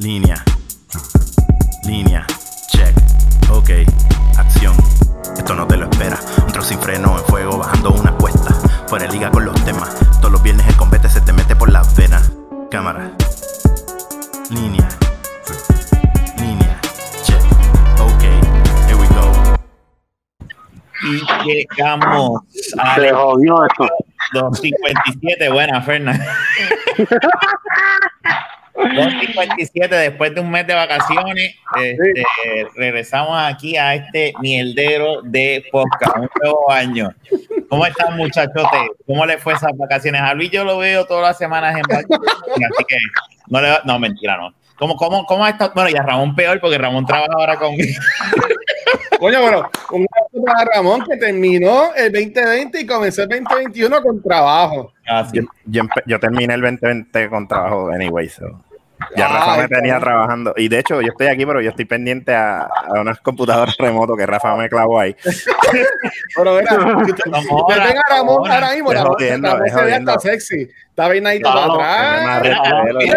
Línea. Línea. Check. Ok. Acción. Esto no te lo espera. Un trozo sin freno en fuego bajando una cuesta. Fuera de liga con los temas. Todos los viernes el combate se te mete por las venas. Cámara. Línea. Línea. Check. Ok. Here we go. Y llegamos a Se jodió esto. 257. Buena, Fernan. 257 después de un mes de vacaciones. Este, regresamos aquí a este mierdero de podcast. Un nuevo año. ¿Cómo están, muchachos? ¿Cómo les fue esas vacaciones? A Luis yo lo veo todas las semanas en vacaciones, así que no le va- No, mentira, no. ¿Cómo, cómo, cómo ha estado? Bueno, y a Ramón peor, porque Ramón trabaja ahora conmigo. Coño, pero un abrazo para Ramón que terminó el 2020 y comenzó el 2021 con trabajo. Así. Yo, yo, yo terminé el 2020 con trabajo anyway, so. Ya Ay, Rafa me tenía trabajando. Y de hecho, yo estoy aquí, pero yo estoy pendiente a, a unas computadoras remotos que Rafa me clavó ahí. Pero mira, usted ahora, mismo, Es Ramón, jodiendo, Ramón es se ve jodiendo. hasta sexy. Está peinadito Claro, para atrás. Ese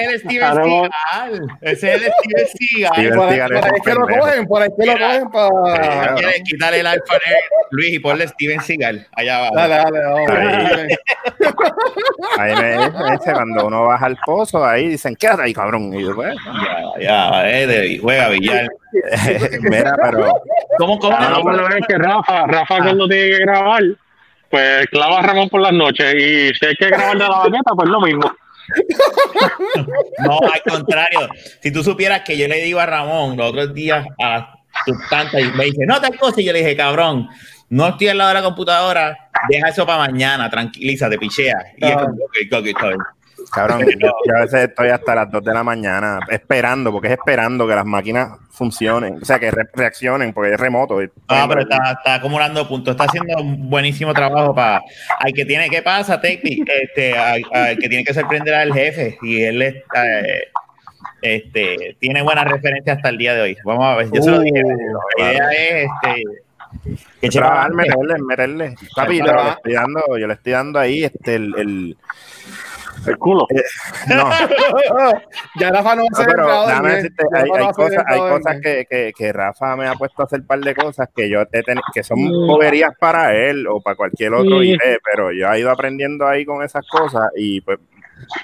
es el Steven Seagal. Ese es el Steven Seagal. Por ahí, es que lo cogen, por ahí es que lo cogen para. Quítale el Air, Luis y ponle Steven Seagal allá abajo. Dale, dale, vamos. Ahí. Me dice cuando uno baja al pozo, ahí dicen, quédate ahí, cabrón. Y yo, pues, Ya, ya, eh, de- juega billar. mira, pero ¿Cómo, cómo? que Rafa, Rafa cuando tiene que grabar, pues clava a Ramón por las noches. Y si hay que grabar de la baqueta, pues lo mismo. No, al contrario. Si tú supieras que yo le digo a Ramón los otros días a sus tantas y me dice, no, tal cosa, y yo le dije, cabrón, no estoy al lado de la computadora, deja eso para mañana, tranquilízate, pichea. Y es Ah. como, ok, ok, está bien. Cabrón, yo, yo a veces estoy hasta las 2 de la mañana esperando, porque es esperando que las máquinas funcionen, o sea, que re- reaccionen, porque es remoto. Ah, pero está, está acumulando puntos, está haciendo un buenísimo trabajo para al que tiene, ¿qué pasa, Tepi? Este, al, al que tiene que sorprender al jefe y él eh, este, tiene buena referencia hasta el día de hoy. Vamos a ver, yo se lo dije. La idea es este, que Trabajar, meterle, meterle. Papi, pero le estoy dando, yo le estoy dando ahí este, el, el- El culo. no, Ya Rafa no va a No, ser déjame ¿eh? decirte, hay, no cosas, hay cosas ¿eh? que, que, que Rafa me ha puesto a hacer un par de cosas que yo he teni- que son boberías para él o para cualquier otro Sí. Pero yo he ido aprendiendo ahí con esas cosas y pues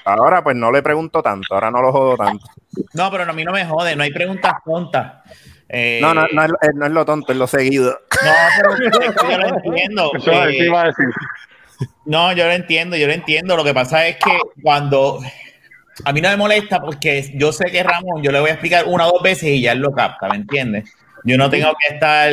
ahora pues no le pregunto tanto, ahora no lo jodo tanto. No, pero a mí no me jode, no hay preguntas tontas. Eh, No, no, no es, es- no es lo tonto, es lo seguido. no, pero yo lo entiendo. Eso, Eh, iba a decir. No, yo lo entiendo, yo lo entiendo. Lo que pasa es que cuando a mí no me molesta porque yo sé que Ramón, yo le voy a explicar una o dos veces y ya él lo capta, ¿me entiendes? Yo no tengo que estar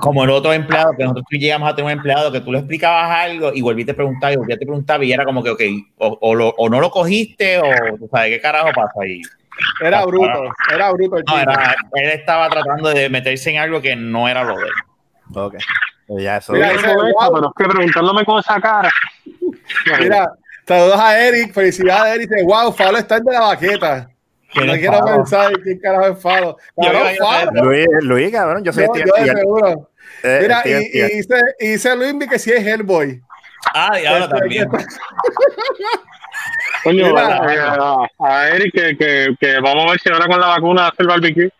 como el otro empleado, que nosotros llegamos a tener un empleado que tú le explicabas algo y volviste a preguntar y volviste a preguntar y era como que, ok, o, o lo- o no lo cogiste o, tú sabes, ¿qué carajo pasa ahí? Era bruto, era bruto el No, tipo. era, él estaba tratando de meterse en algo que no era lo de él. Ok. Ya eso. Mira, Mira, ese- wow. pero es que preguntándome con esa cara. Mira, saludos a Eric, felicidades Eric, dice, wow, Falo está de la baqueta. ¿Quién No es quiero Falo? pensar quién carajo es Falo. Cabrón, yo Falo. Luis, Luis, cabrón, yo soy Yo, Steven yo seguro. Eh, Mira, Steven y, y dice, y dice Luis que sí es Hellboy. Ah, y ahora Este, también. Coño, Mira. a, a- a Eric que, que, que vamos a ver si ahora con la vacuna hace el barbecue.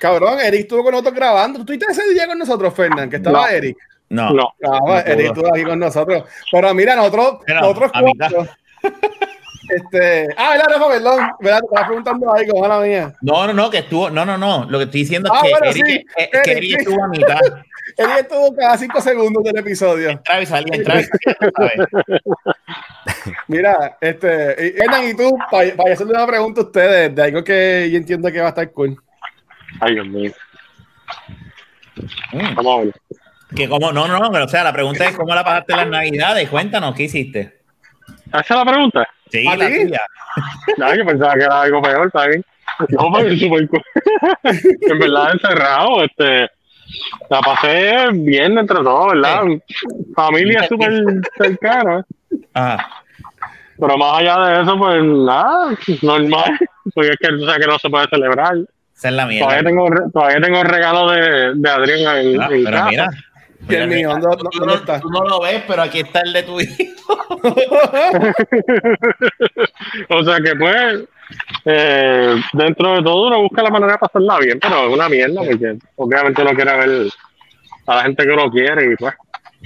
Cabrón, Eric estuvo con nosotros grabando. ¿Tú estuviste ese día con nosotros, Fernán? Que estaba No. Eric. No. No. Ah, No Eric estuvo aquí con nosotros. Pero mira, nosotros, Mira, nosotros a mitad. cuatro. Este, ah, verdad, Rafa, perdón. ¿Verdad? Te estaba preguntando algo, mala mía. No, no, no, que estuvo, no, no, no, lo que estoy diciendo es Ah, que bueno, Eric, sí, eh, que Eric, sí. estuvo a mitad. Eric estuvo cada cinco segundos del episodio. Entraba y salía. Mira, este, Hernán, y tú, para, para hacerle una pregunta a ustedes de algo que yo entiendo que va a estar cool. Ay, Dios mío. Mm, Vamos a ver. que como, no, no, no, pero, o sea, la pregunta es cómo la pasaste las navidades, cuéntanos, ¿qué hiciste? ¿Esa es la pregunta? Sí, ¿A la tuya. No, yo pensaba que era algo peor, está bien. No, pero es súper cool. En verdad, encerrado, este. La pasé bien entre todos, ¿verdad? Familia súper cercana. Ajá. Pero más allá de eso, pues nada, normal. Porque es que, o sea, que no se puede celebrar. Esa es la mierda. Todavía tengo, todavía tengo el regalo de, de Adrián en, Ah, en pero casa. mira, el mío, ¿dónde, tú, dónde no, está? tú no lo ves, pero aquí está el de tu hijo. O sea que pues, eh, dentro de todo uno busca la manera de pasarla bien, pero es una mierda porque obviamente uno quiere ver a la gente que uno quiere y pues,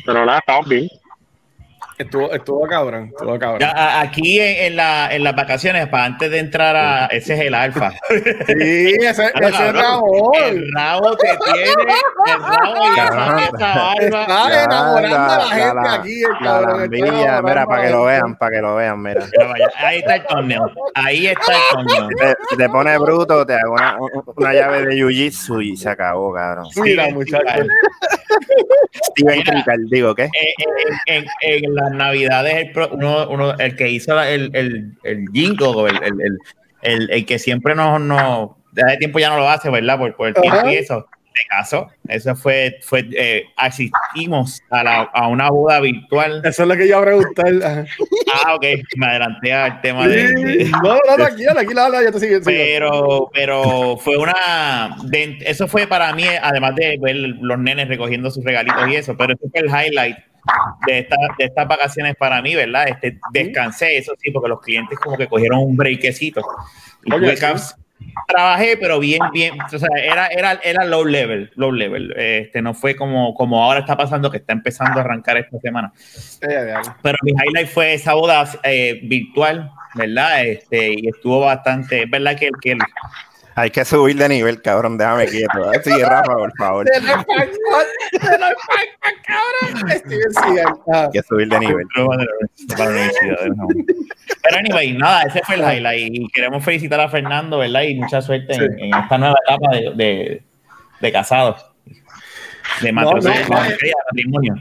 pero nada, estamos bien. Estuvo, estuvo cabrón, estuvo cabrón. Ya, aquí en, en la, en las vacaciones, para antes de entrar a. Ese es el alfa. Sí, ese, Ah, ese es Ramón. El rabo que tiene. El rabo y esa, esa. Está enamorando a la gente la- aquí. El La cabrón, mira, para que lo vean, para que lo vean, mira. Ahí está el torneo. Ahí está el torneo. Te, si te pone bruto, te hago una, una llave de jiu-jitsu y se acabó, cabrón. Mira, Sí, muchachos. Steven Mira. Crical, digo, ¿qué? Eh, en, en- en las navidades el, pro- uno, uno- el que hizo la- el, el, el jingle, el, el, el, el- el que siempre nos, nos de hace tiempo ya no lo hace, ¿verdad? Por, por el tiempo Ajá. y eso. Se casó. Eso fue, fue eh, asistimos a, la, a una boda virtual. Eso es lo que yo preguntar. Ah, ok, me adelanté al tema de, No, no, tranquilo, aquí la habla, yo te sigo. pero, pero fue una. de- eso fue para mí, además de ver los nenes recogiendo sus regalitos y eso, pero eso fue el highlight de, esta, de estas vacaciones para mí, ¿verdad? Este, descansé, eso sí, porque los clientes como que cogieron un breakcito. Y Oye, tuve sí. Trabajé, pero bien, bien, o sea, era, era, era low level, low level. Este, no fue como, como ahora está pasando, que está empezando a arrancar esta semana. Pero mi highlight fue esa boda eh, virtual, ¿verdad? Este, y estuvo bastante, es verdad que, que el, Hay que subir de nivel, cabrón, déjame quieto. Sí, Rafa, por favor. De faca, cabrón. Steven Seagal. Ah. Hay que subir de nivel. para la universidad, ¿no? Pero anyway, nada, ese fue el highlight y queremos felicitar a Fernando, ¿verdad? Y mucha suerte en, en esta nueva etapa de, de, de casados. De matrimonio. no, no, de matrimonio.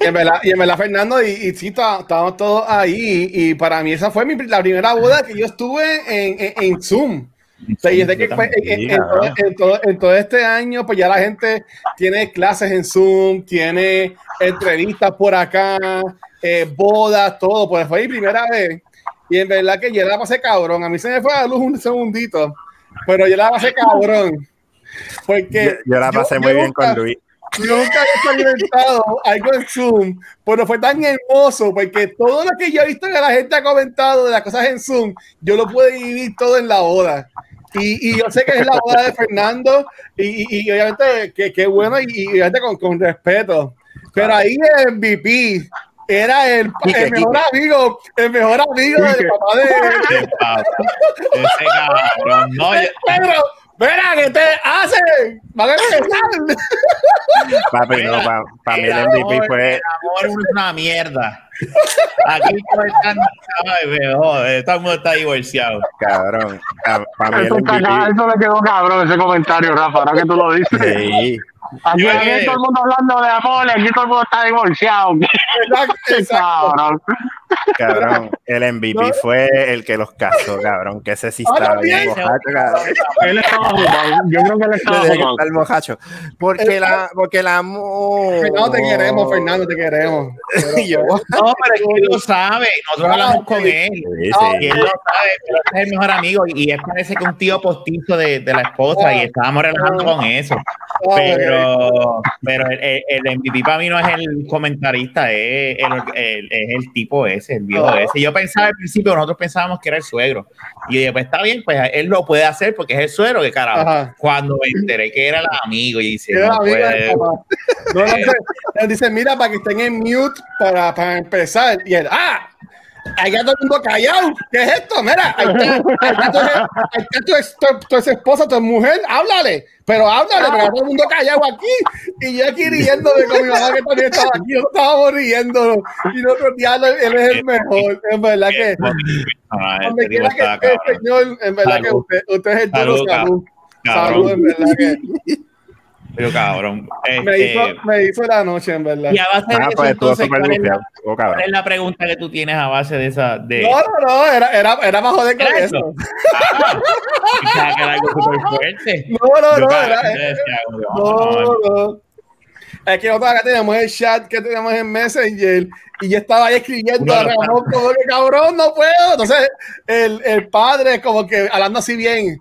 Y en verdad, y en verdad, Fernando, y, y sí, está- estábamos todos ahí. Y para mí, esa fue mi, la primera boda que yo estuve en, en, en Zoom. O sea, y desde que Yo también. en, en todo, en todo- en todo este año, pues ya la gente tiene clases en Zoom, tiene entrevistas por acá, eh, bodas, todo. Pues fue mi primera vez. Y en verdad que yo la pasé cabrón. A mí se me fue a la luz un segundito, pero yo la pasé cabrón. Porque Yo, yo la pasé yo muy bien nunca- con Luis. yo nunca había experimentado algo en Zoom, pero fue tan hermoso porque todo lo que yo he visto que la gente ha comentado de las cosas en Zoom, yo lo pude vivir todo en la boda. Y, y yo sé que es la boda de Fernando y, y- y obviamente que, que bueno y, y obviamente con, con respeto. Pero ahí el MVP era el, Quique, el mejor amigo, el mejor amigo del Quique. papá de, Ese papá, ese cabrón. No, Pedro. Mira, ¿qué te hacen? Van a empezar. Papi, no, para mí el MVP fue. el amor es una mierda. Aquí todo está, ay, me jode, todo el mundo está divorciado. Cabrón. El Eso, está le quedó cabrón ese comentario, Rafa, ahora que tú lo dices. Sí. Aquí, Yo, aquí eh, todo el mundo hablando de amor, aquí todo el mundo está divorciado. Exacto, exacto. Cabrón. Cabrón, el MVP fue el que los casó, cabrón. Que ese sí estaba bien bien. mojacho, cabrón. Él estaba ocupado. Yo creo que él estaba está el mojacho. Porque la, porque el amor. Fernando, te queremos, Fernando, te queremos. Y yo, No, pero es que él lo sabe, nosotros hablamos con él. Sí, Ah, Y sí. él lo sabe, pero es el mejor amigo y él parece que un tío postizo de, de la esposa y estábamos relajando con eso. Pero, pero el, el- el MVP para mí no es el comentarista, es el, el- es el tipo ese, el viejo Ah. ese. Yo pensaba al principio, nosotros pensábamos que era el suegro. Y dije, pues está bien, pues él lo puede hacer porque es el suegro, que carajo. Ajá. Cuando me enteré que era el amigo, y dice, no. No, no dice, mira, para que estén en mute para, para empezar. Y él, ah, ahí está todo el mundo callado. ¿Qué es esto? Mira, ahí está, ahí está, tu, ahí está tu, ex- tu- tu ex esposa, tu mujer, háblale. Pero háblale, está todo el mundo callado aquí. Y yo aquí riéndome con mi mamá que también estaba aquí. Nosotros estábamos riendo. Y nosotros, diablo, él es el mejor. Es verdad que... Donde este tipo quiera que está esté, cabrón. señor, en verdad que usted, usted es el duro Salud, salud. cabrón. Salud, en verdad que Pero cabrón. me Este, hizo, me hizo la noche, en verdad. y a base de Ah, eso, pues estuvo entonces, ¿cuál es, la. Estuvo cuál es la pregunta que tú tienes a base de esa? De, No, no, no, era, era, era para joder ¿Era eso. eso? Ah, que era algo súper fuerte. No, no, Yo no, era, vez decía, como, no, no. Es que nosotros acá tenemos el chat que tenemos en Messenger y yo estaba ahí escribiendo Uno a de los Ramón como que cabrón, no puedo. Entonces, el, el padre como que hablando así bien,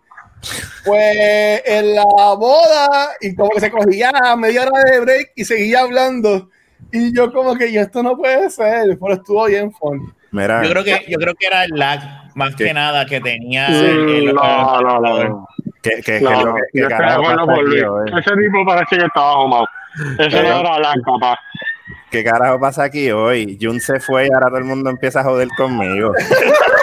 Pues en la boda, y como que se cogía media hora de break y seguía hablando. Y yo como que, yo esto no puede ser, pero estuvo bien fun. Mira, Yo creo que, yo creo que era el lag más ¿Qué? que nada que tenía. Mm, el- el- No, no, no. que, que, No, que, no, que- que yo estoy de carajo aquí. Ese tipo parece que estaba fumado. Eso no era la papá. ¿Qué carajo pasa aquí hoy? Jun se fue y ahora todo el mundo empieza a joder conmigo.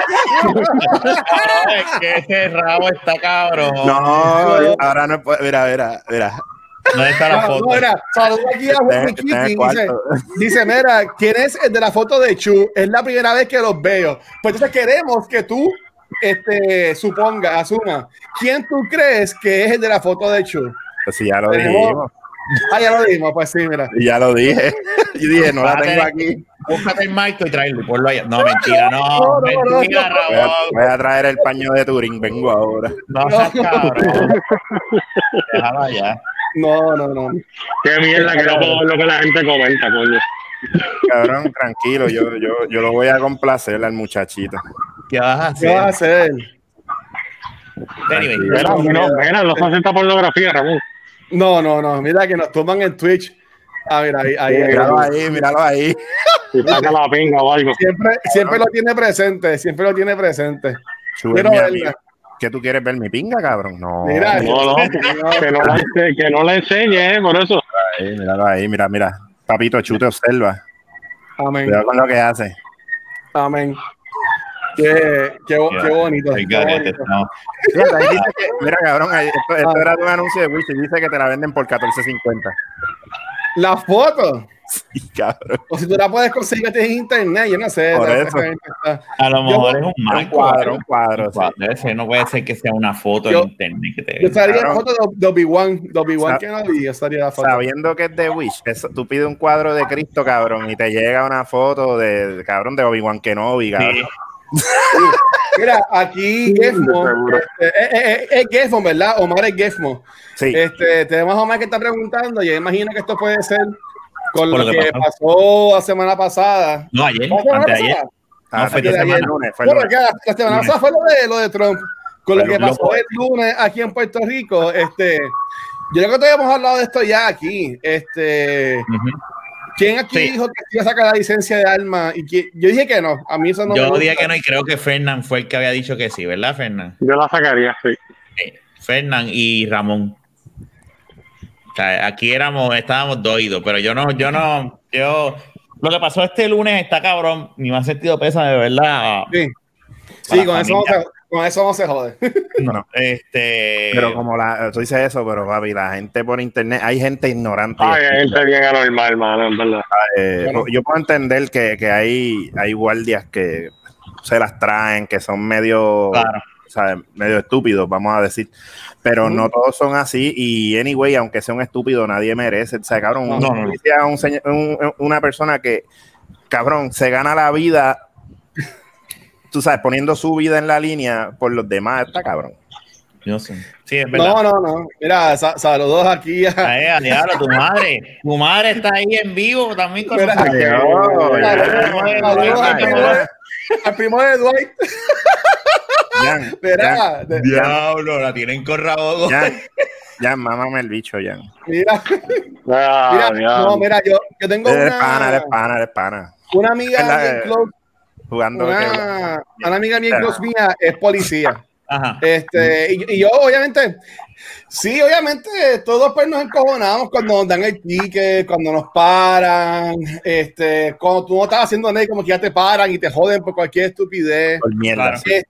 Que ese rabo está cabrón. No, ahora no puedo. Mira, mira, mira. ¿Dónde está la foto? no, mira, saluda aquí a Keating. Dice, dice, mira, ¿quién es el de la foto de Chu? Es la primera vez que los veo. Pues entonces queremos que tú este, suponga, asuma, ¿quién tú crees que es el de la foto de Chu? Pues si ya lo dijimos. Ah, ya lo dijimos, pues sí, mira. Ya lo dije. Y dije, no la tengo aquí. Búscate el marco y tráelo y ponlo allá. No, mentira, no. Mentira. Voy a, Rabón. voy a traer el paño de Turing, vengo ahora. No seas cabrón. Déjalo allá. No, no, no. Qué mierda que no puedo ver lo que la gente comenta, coño. Cabrón, tranquilo, yo, yo, yo lo voy a complacer al muchachito. ¿Qué vas a ¿Qué vas a hacer? hacer? Anyway, Mira, no, mira, no se acepta pornografía, Ramón. No, no, no. Mira que nos toman en Twitch. Ah, mira, ahí, ahí. Míralo ahí, míralo ahí. Si saca la pinga o algo. Siempre, siempre lo tiene presente, siempre lo tiene presente. Sube Quiero verla. ¿Qué tú quieres ver mi pinga, cabrón? No. Mira, No, no, que no la, ense- que no la enseñe, eh, por eso. Ahí, míralo ahí, mira, mira. Papito, chute, observa. Amén, Cuidado con lo que hace. amén. Qué, qué, qué bonito. qué bonito. no. Fíjate, ahí dice que- mira, cabrón, ahí- esto, esto era de un anuncio de Wish y dice que te la venden por 14.50. La foto, Sí, cabrón. o si tú la puedes conseguir en internet, yo no sé. Por eso. A lo mejor es un marco. cuadro, un cuadro. Un sí. cuadro. Ese no puede ser que sea una foto Yo- en internet que te Yo estaría Claro. foto de, Obi-Wan, de Obi-Wan que no vi, yo estaría la foto. Sabiendo que es de Wish, eso, tú pides un cuadro de Cristo, cabrón, y te llega una foto de, cabrón, de Obi-Wan Kenobi, cabrón. Sí. Mira, aquí Gefmo, este, eh, eh, eh, es Gefmo, ¿verdad? Omar es Gefmo. Sí, Este, tenemos a Omar que está preguntando, yo imagino que esto puede ser con lo, lo que que pasó la semana pasada. No, ayer, ¿La semana antes ayer. Ah, no, fue semana, lunes, Bueno, la, semana pasada fue lo de, lo de Trump. Con lo que pasó el lunes aquí en Puerto Rico, este, yo creo que todos hemos hablado de esto ya aquí. Este, Ujú. ¿Quién aquí Sí. dijo que iba a sacar la licencia de arma? Y yo dije que no. A mí eso no me Yo gusta. dije que no y creo que Fernán fue el que había dicho que sí, ¿verdad, Fernán? Yo la sacaría, sí. Sí. Fernán y Ramón. O sea, aquí éramos, estábamos doidos, pero yo no, yo no, yo. Lo que pasó este lunes está cabrón, ni me ha sentido pesa de verdad. Sí, sí con, eso no familia. Con eso no se jode. No, este. Pero como la, tú dices eso, pero papi, la gente por internet, hay gente ignorante. Ay, hay gente bien anormal, hermano, en verdad. Eh, Bueno. Yo puedo entender que, que hay, hay guardias que se las traen, que son medio, Claro. o sea, medio estúpidos, vamos a decir. Pero no todos son así. Y anyway, aunque sea un estúpido, nadie merece. O sea, cabrón, No, un no, no. policía, un señor- un- una persona que, cabrón, se gana la vida, tú sabes, poniendo su vida en la línea por los demás, está cabrón. Yo sé. Sí, es verdad. No, no, no. Mira, sa- saludos aquí a. Ay, a diablo, tu madre. Tu madre está ahí en vivo también con Mira, nosotros. Al primo de- al primo de Dwight. Jan, Mira, de- Diablo, la tienen con rabo. Jan, Jan, mámame el bicho, Jan. mira, Ah, mira, no, mira, yo, yo tengo Eres pana, una, eres pana, eres pana. una amiga la- bien close, Jugando. que- una, amiga bien close mía es policía. Ajá. Este, y, y yo, obviamente, sí, obviamente, todos pues nos encojonamos cuando nos dan el ticket, cuando nos paran, este, cuando tú no estás haciendo nada, y como que ya te paran y te joden por cualquier estupidez. Por mierda. Este,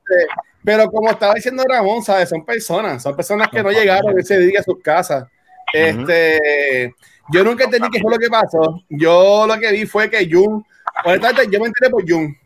pero como estaba diciendo Ramón, ¿sabes? Son personas, son personas que no llegaron ese día a sus casas. Este, yo nunca entendí qué fue lo que pasó. Yo lo que vi fue que Jun, honestamente, yo me enteré por Jun.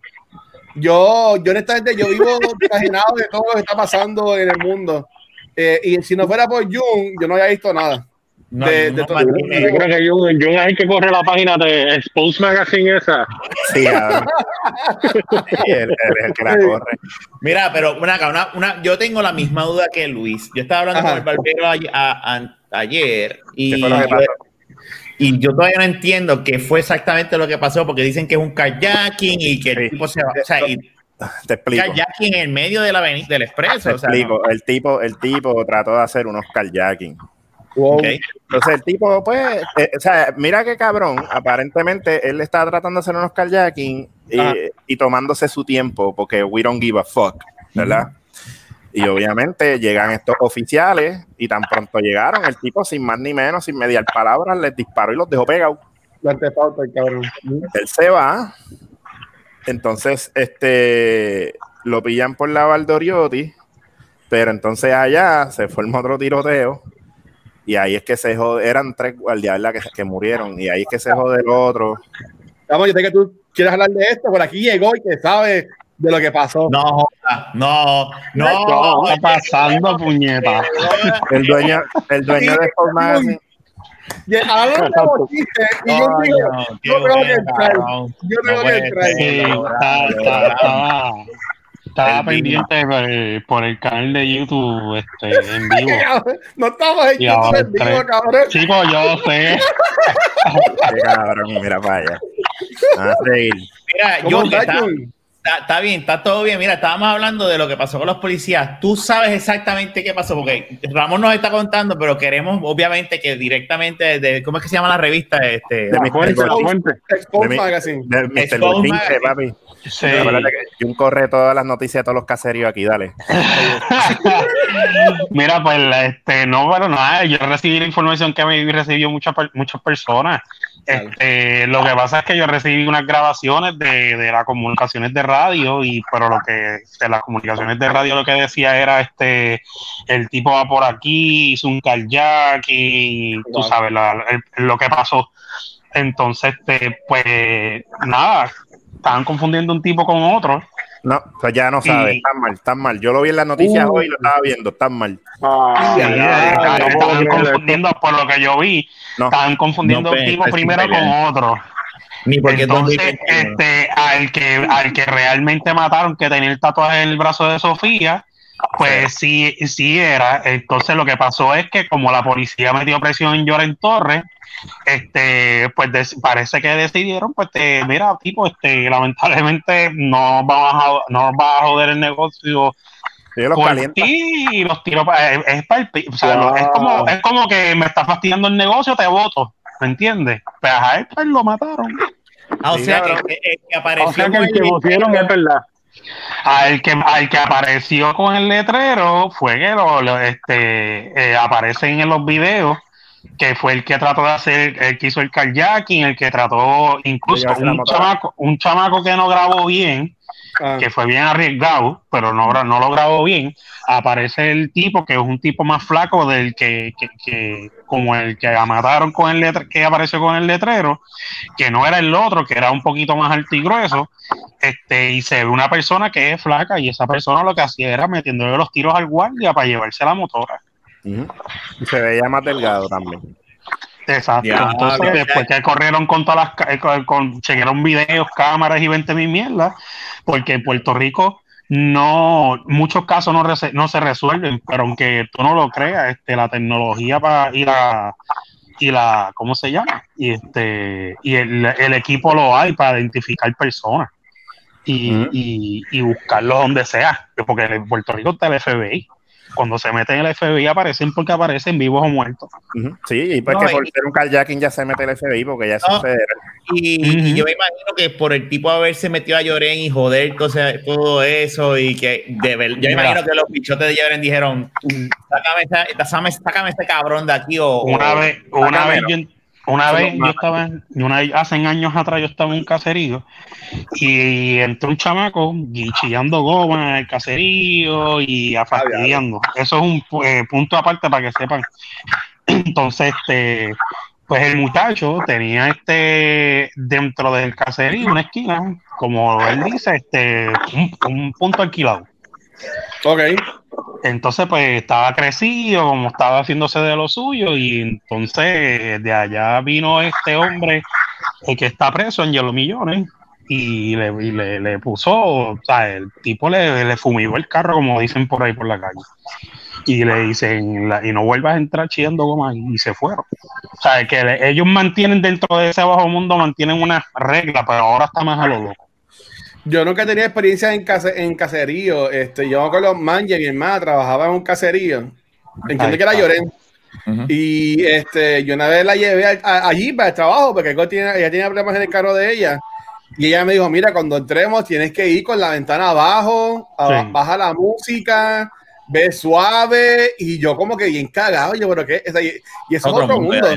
Yo, yo honestamente, yo vivo imaginado de todo lo que está pasando en el mundo. Eh, y si no fuera por Jun, yo no había visto nada. No, de- no, de no, todo- Martínez. Yo creo que Jun, Jun es el que corre la página de Expose Magazine esa. Sí. Sí, él, él es el que la corre. Mira, pero una, una, una, yo tengo la misma duda que Luis. Yo estaba hablando Ajá. con el barbero a- a- a- ayer y, ¿Qué fue lo que pasó? Y yo todavía no entiendo qué fue exactamente lo que pasó porque dicen que es un kayaking y que el Sí. tipo se va. O sea, y te explico. Kayaking en el medio de la del expreso. Te o sea, explico. El tipo, el tipo trató de hacer unos carjacking. Wow. ok. Entonces el tipo, pues, eh, o sea, mira qué cabrón. Aparentemente él estaba tratando de hacer unos carjacking y, Ah. y tomándose su tiempo porque we don't give a fuck, ¿verdad? Y obviamente llegan estos oficiales y tan pronto llegaron, el tipo sin más ni menos, sin mediar palabras, les disparó y los dejó pegados. Él se va. Entonces, este lo pillan por la Valdoriotti, pero entonces allá se forma otro tiroteo. Y ahí es que se jode, eran tres guardias que, que murieron, y ahí es que se jode el otro. Vamos, yo sé que tú quieres hablar de esto, por aquí llegó y que sabe de lo que pasó. No, no, no. ¿Qué está pasando, puñeta? El dueño, el dueño de Magazine, Y hablando de bochistes, y yo digo, yo tengo que entrar. Yo tengo No que entrar. Sí, está- está- estaba, El pendiente por el, por el canal de YouTube este, en vivo. No estamos en Y YouTube ahora en vivo, cabrón. Chicos, yo sé. qué cabrón, mira para allá. A seguir. Mira, ¿Cómo yo está, bien, está todo bien. Mira, estábamos hablando de lo que pasó con los policías. Tú sabes exactamente qué pasó, porque Ramón nos está contando, pero queremos, obviamente, que directamente de ¿cómo es que se llama la revista? Este, De Mr. fuente, Gold- fuente. Expose de mi- Magazine. de Mr. Magazine. papi. Sí. Jun corre todas las noticias de todos los caseríos aquí, dale. Mira, pues este, no, pero nada, yo recibí la información que me recibió muchas muchas personas. Este, lo que pasa es que yo recibí unas grabaciones de, de las comunicaciones de radio, y pero lo que de las comunicaciones de radio lo que decía era este el tipo va por aquí, hizo un kayak y tú sabes la- el- lo que pasó. Entonces, este, pues nada, estaban confundiendo un tipo con otro. No, pues ya no sabes, Y- están mal, están mal. Yo lo vi en las noticias Uh. hoy y lo estaba viendo, están mal. Sí, Ah, confundiendo, por lo que yo vi, No. estaban confundiendo No, un tipo primero con otro. ni porque Entonces, 2021. este, al que, al que realmente mataron, que tenía el tatuaje en el brazo de Sofía, pues sí, sí era. Entonces lo que pasó es que como la policía metió presión en Lloren Torres, este, pues des- parece que decidieron, pues te, mira, tipo, este, lamentablemente no vamos a, no va a joder el negocio Yo los por caliento. ti y los tiro para es, es o sea, Wow. es como es como que me está fastidiando el negocio te voto ¿me entiendes? pues a él pues lo mataron Ah, o Sí, sea, que, que- que apareció O sea, que el que pusieron es verdad. Al que, al que apareció con el letrero fue que lo, lo, este, eh, aparecen en los videos que fue el que trató de hacer, el que hizo el kayaking, el que trató, incluso un chamaco, un chamaco que no grabó bien, Ah, que fue bien arriesgado, pero no, no lo grabó bien, aparece el tipo que es un tipo más flaco del que, que, que- como el que mataron con el letrero, que apareció con el letrero, que no era el otro, que era un poquito más alto y grueso, este, y se ve una persona que es flaca, y esa persona lo que hacía era metiéndole los tiros al guardia para llevarse la motora. Y se veía más delgado también. Exacto. Ya, Entonces, ya, después que corrieron con todas las eh, con, con- chequearon videos, cámaras y 20 mil mierdas, porque en Puerto Rico no, muchos casos no, no se resuelven, pero aunque tú no lo creas, este, la tecnología para y la y la, ¿cómo se llama? Y este, y el, el equipo lo hay para identificar personas y, Ujú. y, y buscarlos donde sea, porque en Puerto Rico está el FBI. Cuando se meten en el FBI aparecen porque aparecen vivos o muertos. Sí, y pues No, que por y- ser un carjacking ya se mete el FBI porque ya eso No. federal. Y, y yo me imagino que por el tipo haberse metido a Lloren y joder todo eso y que de ver, yo me imagino que los bichotes de Lloren dijeron sácame, esa- sácame, sácame este cabrón de aquí o, una o- vez, una vez, yo, una vez yo estaba, en- una hace años atrás yo estaba en un caserío y entró un chamaco y chillando goma en el caserío y a fastidiando. Eso es un eh, punto aparte para que sepan. Entonces, este, pues el muchacho tenía este dentro del caserío una esquina, como él dice, este, un, un punto alquilado. ok. Entonces, pues estaba crecido, como estaba haciéndose de lo suyo, y entonces de allá vino este hombre, el que está preso en Hielo Millones, y le, le, puso, o sea, el tipo le, le fumigó el carro, como dicen por ahí por la calle. Y le dicen, y no vuelvas a entrar chillando goma, y se fueron. O sea, que ellos mantienen dentro de ese bajo mundo, mantienen una regla, pero ahora está más a lo loco. Yo nunca tenía experiencia en, case, en caserío. Este, yo con los manjes, mi hermana trabajaba en un caserío. Entiendo que era Lloren. Y este, yo una vez la llevé allí para el trabajo, porque ella tenía problemas en el carro de ella. Y ella me dijo, mira, cuando entremos tienes que ir con la ventana abajo, baja la música, ve suave. Y yo como que bien cagado, yo, pero ¿qué? Y, eso es otro mundo.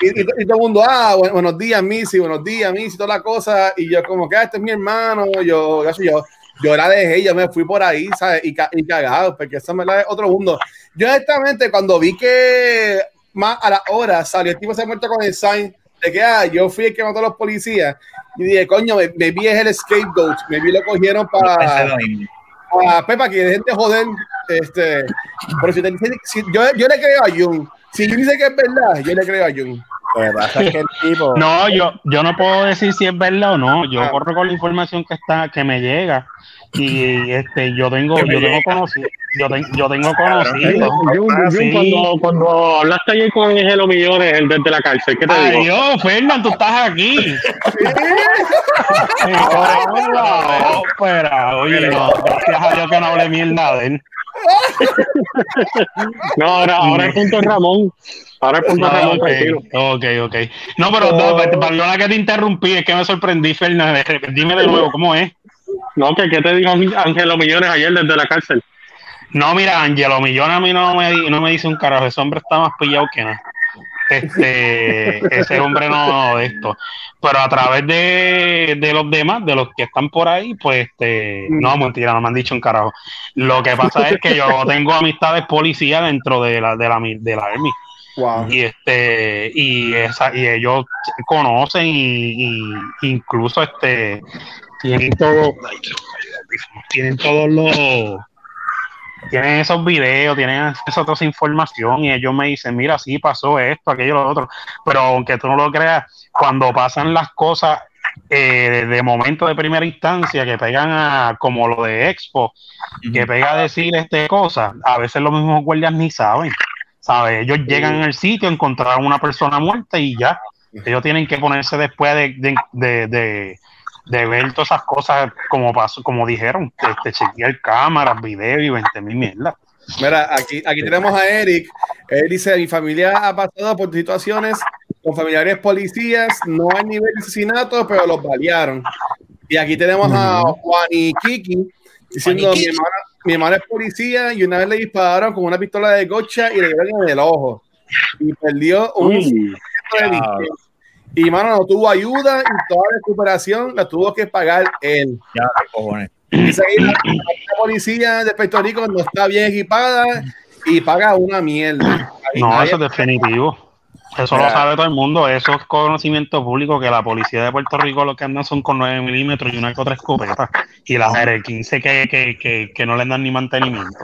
Y, todo el mundo, ah, buenos días, Missy, buenos días, Missy, toda la cosa. Y yo como que, ah, este es mi hermano, yo, yo, yo, yo la dejé, yo me fui por ahí, ¿sabes? Y, y cagado, porque eso me la es otro mundo. Yo honestamente, cuando vi que más a la hora salió el tipo se ha muerto con el sign de que, ah, yo fui el que mató a los policías, y dije, coño, me, vi es el scapegoat, me vi lo cogieron para... para Pepa, que dejen de joder, este, pero si, te, si yo, yo le creo a Jung, si Jung dice que es verdad, yo le creo a Jung. No, yo, yo no puedo decir si es verdad o no. Yo ah. corro con la información que está, que me llega. Y este, yo tengo, yo tengo conocido, yo, yo tengo conocido. cuando, cuando hablaste ayer con Angelo Millones, el desde la cárcel, ¿qué te Ay, digo? Dios, Fernando, tú estás aquí. espera, oye, no, gracias a Dios que no hable mierda de él. no, ahora, ahora es punto Ramón. Ahora es punto ah, Ramón, okay, Ok, ok. No, pero no, perdona que te interrumpí, es que me sorprendí, Fernando. Dime de nuevo, ¿cómo es? No, que qué te dijo Ángelo Millones ayer desde la cárcel. No, mira, Ángelo Millones a mí no me, no me dice un carajo, ese hombre está más pillado que nada. Este, ese hombre no de esto. Pero a través de, de, los demás, de los que están por ahí, pues este, no, mentira, no me han dicho un carajo. Lo que pasa es que yo tengo amistades policías dentro de la, de la, de la Army. Y este, y esa, y ellos conocen y, y incluso este tienen todo, tienen todos los tienen esos videos, tienen esa otra información y ellos me dicen, mira, sí pasó esto, aquello, lo otro. Pero aunque tú no lo creas, cuando pasan las cosas eh, de momento de primera instancia que pegan a como lo de Expo, que pega a decir este cosa, a veces los mismos guardias ni saben. ¿sabes? Ellos llegan al sitio, encontraron una persona muerta y ya. Ellos tienen que ponerse después de, de, de ver todas esas cosas como pasó, como dijeron, este, chequear cámaras, videos y 20 mil mierda. Mira, aquí, aquí tenemos a Eric. Él dice: Mi familia ha pasado por situaciones con familiares policías, no hay nivel de asesinato, pero los balearon. Y aquí tenemos a Juan y Kiki diciendo: mi hermana, mi hermana, es policía y una vez le dispararon con una pistola de gocha y le dieron en el ojo. Y perdió un. Y mano, no tuvo ayuda y toda la recuperación la tuvo que pagar él. Ya, cojones. Dice la, policía de Puerto Rico no está bien equipada y paga una mierda. no, eso es definitivo. Eso lo sabe todo el mundo. Eso es conocimiento público que la policía de Puerto Rico lo que andan son con 9 milímetros y una que otra escopeta. Y las R15 que, que, que, que no le dan ni mantenimiento.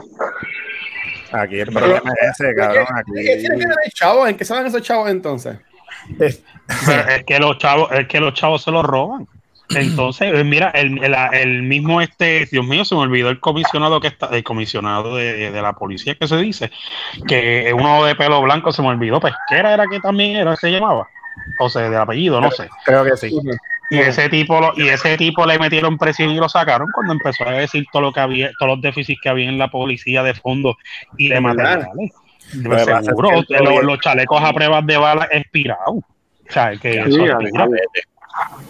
Aquí el problema es ese, cabrón. Aquí... ¿En qué saben esos chavos entonces? Es que los chavos, es que los chavos se los roban. Entonces, eh, mira, el, el, mismo este, Dios mío, se me olvidó el comisionado que está, el comisionado de, la policía que se dice, que uno de pelo blanco se me olvidó, pesquera era que también era, se llamaba, o sea, de apellido, no sé. Creo que sí. Y ese tipo, y ese tipo le metieron presión y lo sacaron cuando empezó a decir todo lo que había, todos los déficits que había en la policía de fondo y de materiales. Seguro, los, chalecos a pruebas de balas expirados. O sea, que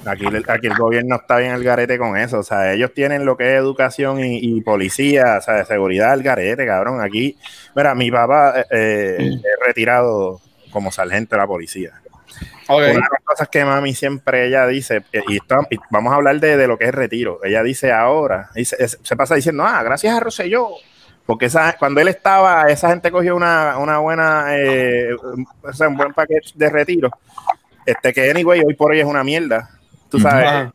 aquí, aquí, el gobierno está bien al garete con eso. O sea, ellos tienen lo que es educación y, policía, o sea, de seguridad al garete, cabrón. Aquí, mira, mi papá eh, eh es retirado como sargento de la policía. Una de las cosas que mami siempre ella dice, eh, y, vamos a hablar de, lo que es retiro. Ella dice ahora, se pasa diciendo, ah, gracias a Rosselló, porque esa, cuando él estaba, esa gente cogió una, una buena, eh, un buen paquete de retiro. Este que anyway, hoy por hoy es una mierda. Tú sabes.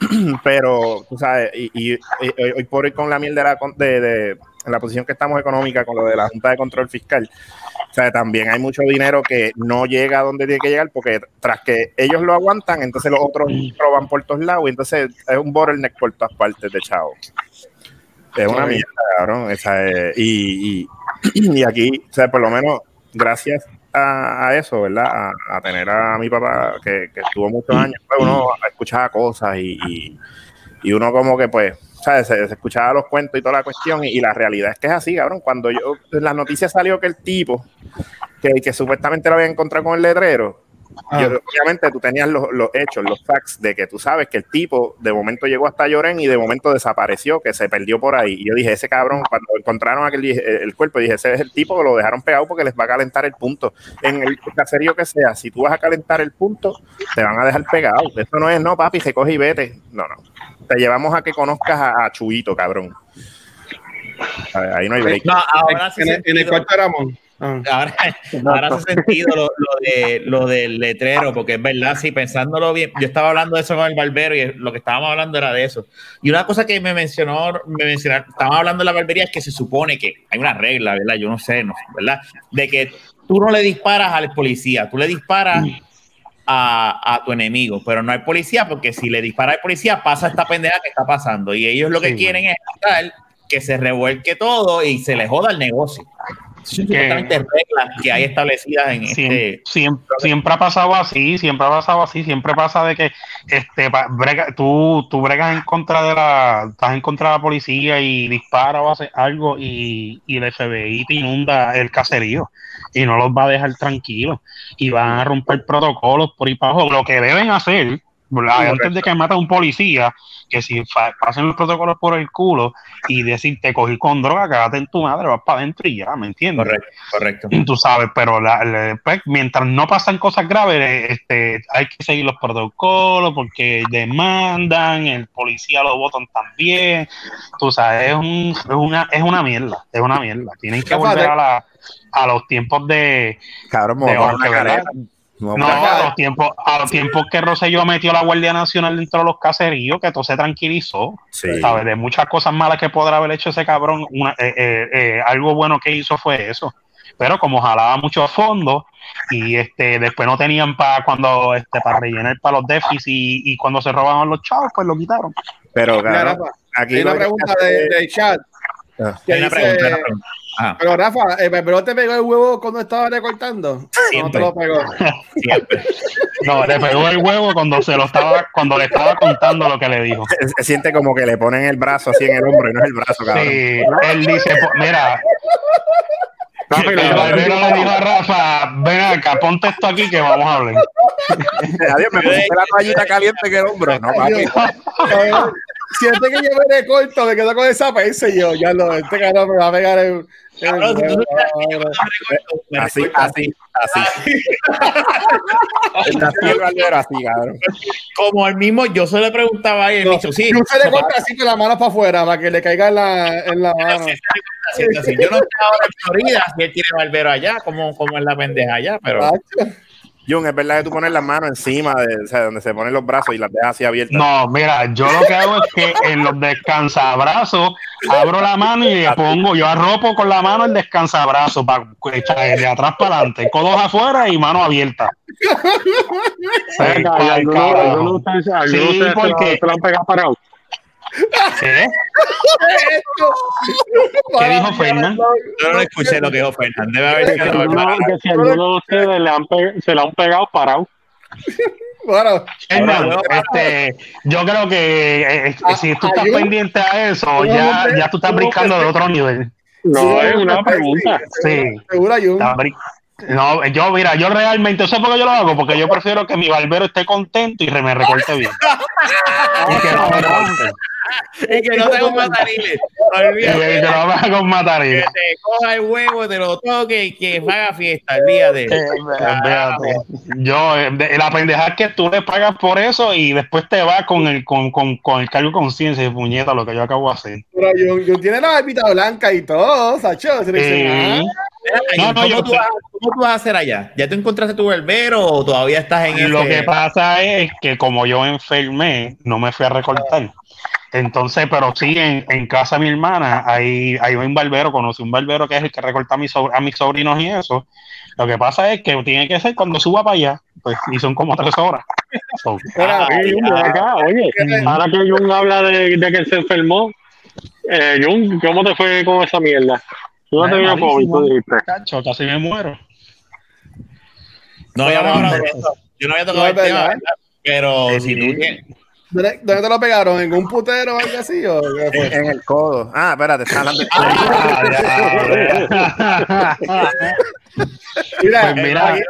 Pero, tú sabes, y, hoy por hoy con la mierda de, de, la posición que estamos económica, con lo de la Junta de Control Fiscal, o sea, también hay mucho dinero que no llega a donde tiene que llegar, porque tras que ellos lo aguantan, entonces los otros roban por todos lados, y entonces es un bottleneck por todas partes de chavo. Es una mierda, cabrón. y, y, aquí, o sea, por lo menos, gracias a, eso, ¿verdad? A, tener a mi papá que, estuvo muchos años, pues uno escuchaba cosas y, Y uno como que pues, ¿sabes? Se, se escuchaba los cuentos y toda la cuestión y, y la realidad es que es así, cabrón. Cuando yo, en las noticias salió que el tipo, que, que supuestamente lo había encontrado con el letrero, Ah. yo- obviamente tú tenías los, los hechos, los facts de que tú sabes que el tipo de momento llegó hasta Lloren y de momento desapareció, que se perdió por ahí. Y yo dije, ese cabrón, cuando encontraron aquel, el cuerpo, dije, ese es el tipo que lo dejaron pegado porque les va a calentar el punto. En el caserío que sea, si tú vas a calentar el punto, te van a dejar pegado. Esto no es, no, papi, recoge y vete. No, no. Te llevamos a que conozcas a, a Chuito, cabrón. A ver, Ahí no hay break. No, ahora sí en, el, en el sentido- cuarto de Ramón. Ah. Ahora, ahora hace sentido lo, lo de, lo del letrero, porque es verdad, sí, pensándolo bien, yo estaba hablando de eso con el barbero y lo que estábamos hablando era de eso. Y una cosa que me mencionó, me mencionaron, estábamos hablando de la barbería, es que se supone que hay una regla, ¿verdad? Yo no sé, no, ¿verdad? De que tú no le disparas al policía, tú le disparas a, a tu enemigo, pero no hay policía, porque si le dispara al policía pasa esta pendeja que está pasando. Y ellos lo que Sí. quieren es que se revuelque todo y se le joda el negocio. Supuestamente reglas que hay establecidas en Siempre, este. siempre, siempre ha pasado así, siempre ha pasado así, siempre pasa de que este brega- tú, tú bregas en contra de la, estás en contra de la policía y dispara o hace algo y, y el FBI te inunda el caserío y no los va a dejar tranquilos y van a romper protocolos por ahí para abajo. Lo que deben hacer, antes de que mate a un policía, que si pasen los protocolos por el culo y decir te cogí con droga, cagate en tu madre, vas para adentro y ya, ¿me entiendes? Correcto, correcto. tú sabes, pero la- la- pues, mientras no pasan cosas graves, este, hay que seguir los protocolos porque demandan, el policía lo votan también, tú sabes, es, un, es, una, es una mierda, es una mierda. Tienen que volver a, la, a los tiempos de, Cabrón, de a a no, poner- a los tiempos, a los tiempos que Rosselló metió la Guardia Nacional dentro de los caseríos, que todo se tranquilizó. Sí. ¿sabes? De muchas cosas malas que podrá haber hecho ese cabrón, una- eh, eh, eh, algo bueno que hizo fue eso. Pero como jalaba muchos fondos y este después no tenían para cuando este para rellenar para los déficits y, y cuando se robaban los chavos, pues lo quitaron. Pero, Rafa, aquí hay una pregunta de, del chat. Ah. Hay una pregunta, una pregunta. Ajá, Pero Rafa, ¿el barbero te pegó el huevo cuando estaba recortando? No, no te Siempre. lo pegó. siempre. No, le pegó el huevo cuando se lo estaba, cuando le estaba contando lo que le dijo. se, se siente como que le ponen el brazo así en el hombro y no es el brazo, cabrón. Sí, él dice, mira, lo- barbero le dijo a Rafa, ven acá, ponte esto aquí que vamos a hablar. Adiós, me pusiste la toallita caliente en el hombro. No, papi. Siente que yo me de corto, me quedo con esa pesa y yo, ya lo, este cabrón me va a pegar el. el Así, así, así. Así el cabrón. Como el mismo, yo se le preguntaba a él, No, me dijo, sí, y usted le corta así con la mano para afuera para que le caiga en la, en la mano. Sí, sí, sí. Yo no estoy ahora en Florida, si él tiene barbero allá, como, como es la pendeja allá, pero. Jun, es verdad que tú pones las manos encima de, o sea, donde se ponen los brazos y las dejas así abiertas. No, mira, yo lo que hago es que en los descansabrazos abro la mano y le pongo, yo arropo con la mano el descansabrazo para echar de atrás para adelante, codos afuera y mano abierta. Sí, porque- se lo han pegado parado. ¿Qué? ¿Qué dijo Fernan? yo no escuché lo que dijo Fernández. Debe haber Que sido que si alguno de ustedes le han se lo han pegado parado. Bueno, Fernan, este, yo creo que eh, eh, si tú estás Ayú- pendiente a eso, ya, ya tú estás brincando de otro nivel. No, Sí, es una pregunta. Sí. seguro hay un. No, yo, mira, yo realmente, ¿sabes por qué yo lo hago? Porque yo prefiero que mi barbero esté contento y me recorte bien. y que no me corte. Y que no tengo matariles. Y que Olvídate. no haga con matar. Que Eh, te coja el huevo, te lo toque y que haga fiesta el día de. véate. Yo, eh, la pendeja es que tú le pagas por eso y después te vas con el, con, con, con el cargo de conciencia y puñeta lo que yo acabo de hacer. Pero Jun, Jun tiene la barbita blanca y todo, Sacho. Se le dice, Eh, No, no, ¿Cómo, yo tú vas, ¿Cómo tú vas a hacer allá? ¿Ya tú encontraste tu barbero o todavía estás en Lo ese- que pasa es que como yo enfermé, no me fui a recortar. Entonces, pero sí, en, en casa de mi hermana hay, hay un barbero, conocí un barbero que es el que recorta a mis, sobr- a mis sobrinos y eso. Lo que pasa es que tiene que ser cuando suba para allá, pues, y son como tres horas. So, Mira, Oye, Jun, ven acá, oye, ahora que Jun habla de, de que se enfermó, eh, Jun, ¿cómo te fue con esa mierda? Tú no Ay, tenías COVID, tú dijiste. cacho, casi me muero. No de eso. Yo no había tocado No, el tema. Pero Sí. si tú tienes. ¿Dónde, dónde te lo pegaron? ¿En un putero o algo así? ¿O qué fue? En, en el codo. Ah, espérate, está hablando. Mira, Pues mira. Aquí,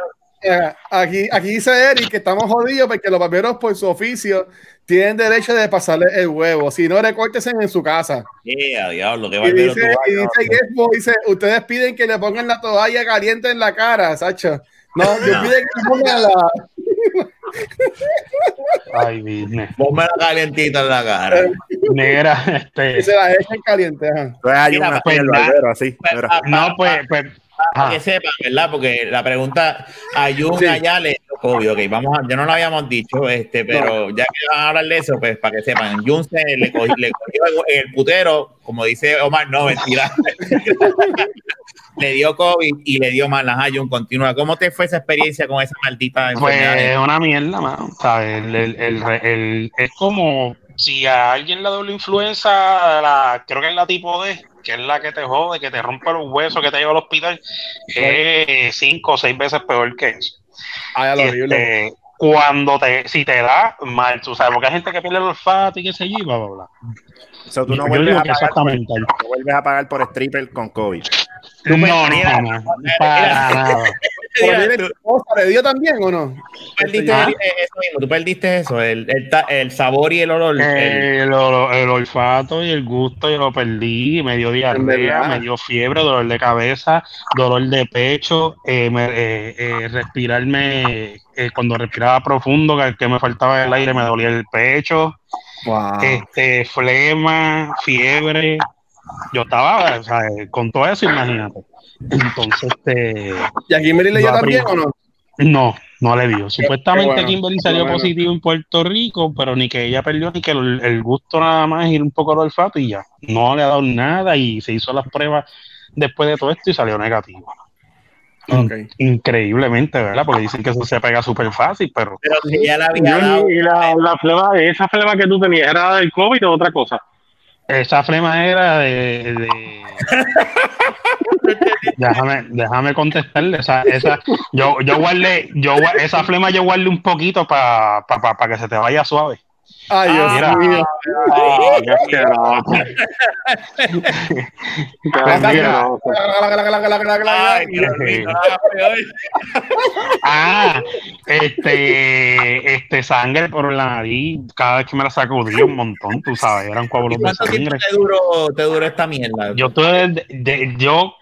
eh, aquí, aquí dice Eric que estamos jodidos porque los barberos por su oficio tienen derecho de pasarle el huevo. Si no, recórtese en su casa. Yeah, diablo, qué Y barbero dice, y dice dice, ustedes piden que le pongan la toalla caliente en la cara, Sacho. No, yo piden que le pongan la... Ay, business. Ponme la calientita en la cara. Negra, este. se la echen caliente. Ajá. Entonces hay Mira, una pues, así. Pues, pa- No, pa- pues, pa- pues. Para ajá. que sepan, ¿verdad? Porque la pregunta a Jun Sí. allá le dio COVID, ok, vamos a, ya no lo habíamos dicho, este, pero ya que van a hablar de eso, pues para que sepan, Jun se le cogió, le cogió el, el putero, como dice Omar, no, mentira. le dio COVID y le dio mal. Ajá, Jun, continúa. ¿Cómo te fue esa experiencia con esa maldita enfermedad? Pues una mierda, mano. ¿sabes? El, el- el- el- es como si a alguien le da la influenza, la, creo que es la tipo D, que es la que te jode, que te rompe los huesos, que te lleva al hospital, es cinco o seis veces peor que eso. Ay, a lo horrible. Este, cuando te, si te da mal, tú sabes, porque hay gente que pierde el olfato y qué sé yo, y bla, bla, bla. So, tú no vuelves, a que pagar por, exactamente. no vuelves a pagar por stripper con COVID. No, no, no, para nada. Pero Mira, mire, tú- ¿tu esposa ¿Le dio también o no? tú perdiste ¿Ah? el- eso mismo, tú perdiste eso, el, el, ta- el sabor y el olor. el- El, ol- el olfato y el gusto yo lo perdí, me dio diarrea, me dio fiebre, dolor de cabeza, dolor de pecho, eh, me- eh, eh, respirarme, eh, cuando respiraba profundo, que, que me faltaba el aire, me dolía el pecho, Wow. este, flema, fiebre, yo estaba, o sea, con todo eso, imagínate. Entonces, este, ¿Y a Kimberly le dio también o no? no, no le dio. Supuestamente bueno, Kimberly salió bueno. positivo en Puerto Rico, pero ni que ella perdió ni que el, el gusto nada más y un poco el olfato y ya. No le ha dado nada y se hizo las pruebas después de todo esto y salió negativo. Increíblemente, ¿verdad? Porque dicen que eso se pega súper fácil, pero Pero si ya la había dado. Y la, la flema, esa flema que tú tenías, ¿era del COVID o otra cosa? Esa flema era de... de- déjame, déjame contestarle. Esa, esa, yo, yo guardé, yo, esa flema yo guardé un poquito para que se te vaya suave. Ay, Dios mío. Ah, qué. Qué mío, peor. Ah, este, este sangre por la nariz, cada vez que me la sacudía un montón, tú sabes, eran ¿Y coágulos de cuánto tiempo sangre. te duró, te duró esta mierda? Yo tuve, de- de- yo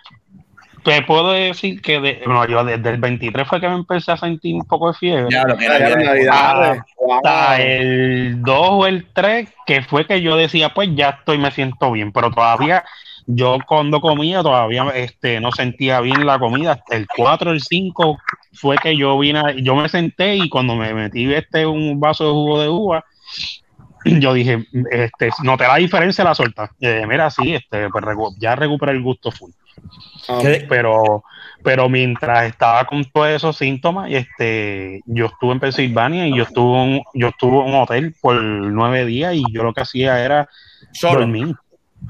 te puedo decir que de- no, yo desde el 23 fue que me empecé a sentir un poco de fiebre. Ya, lo Ya Navidad. Hasta el 2 o el 3, que fue que yo decía, pues ya estoy, me siento bien, pero todavía yo cuando comía todavía este, no sentía bien la comida. Hasta el 4 el 5 fue que yo vine, a- yo me senté y cuando me metí este un vaso de jugo de uva, yo dije, este, noté la diferencia la suelta. Y dije, mira, sí, este, pues ya recuperé el gusto full ¿Qué- pero pero mientras estaba con todos esos síntomas este yo estuve en Pensilvania y yo estuve en, yo estuve en un hotel por nueve días y yo lo que hacía era Solo. dormir.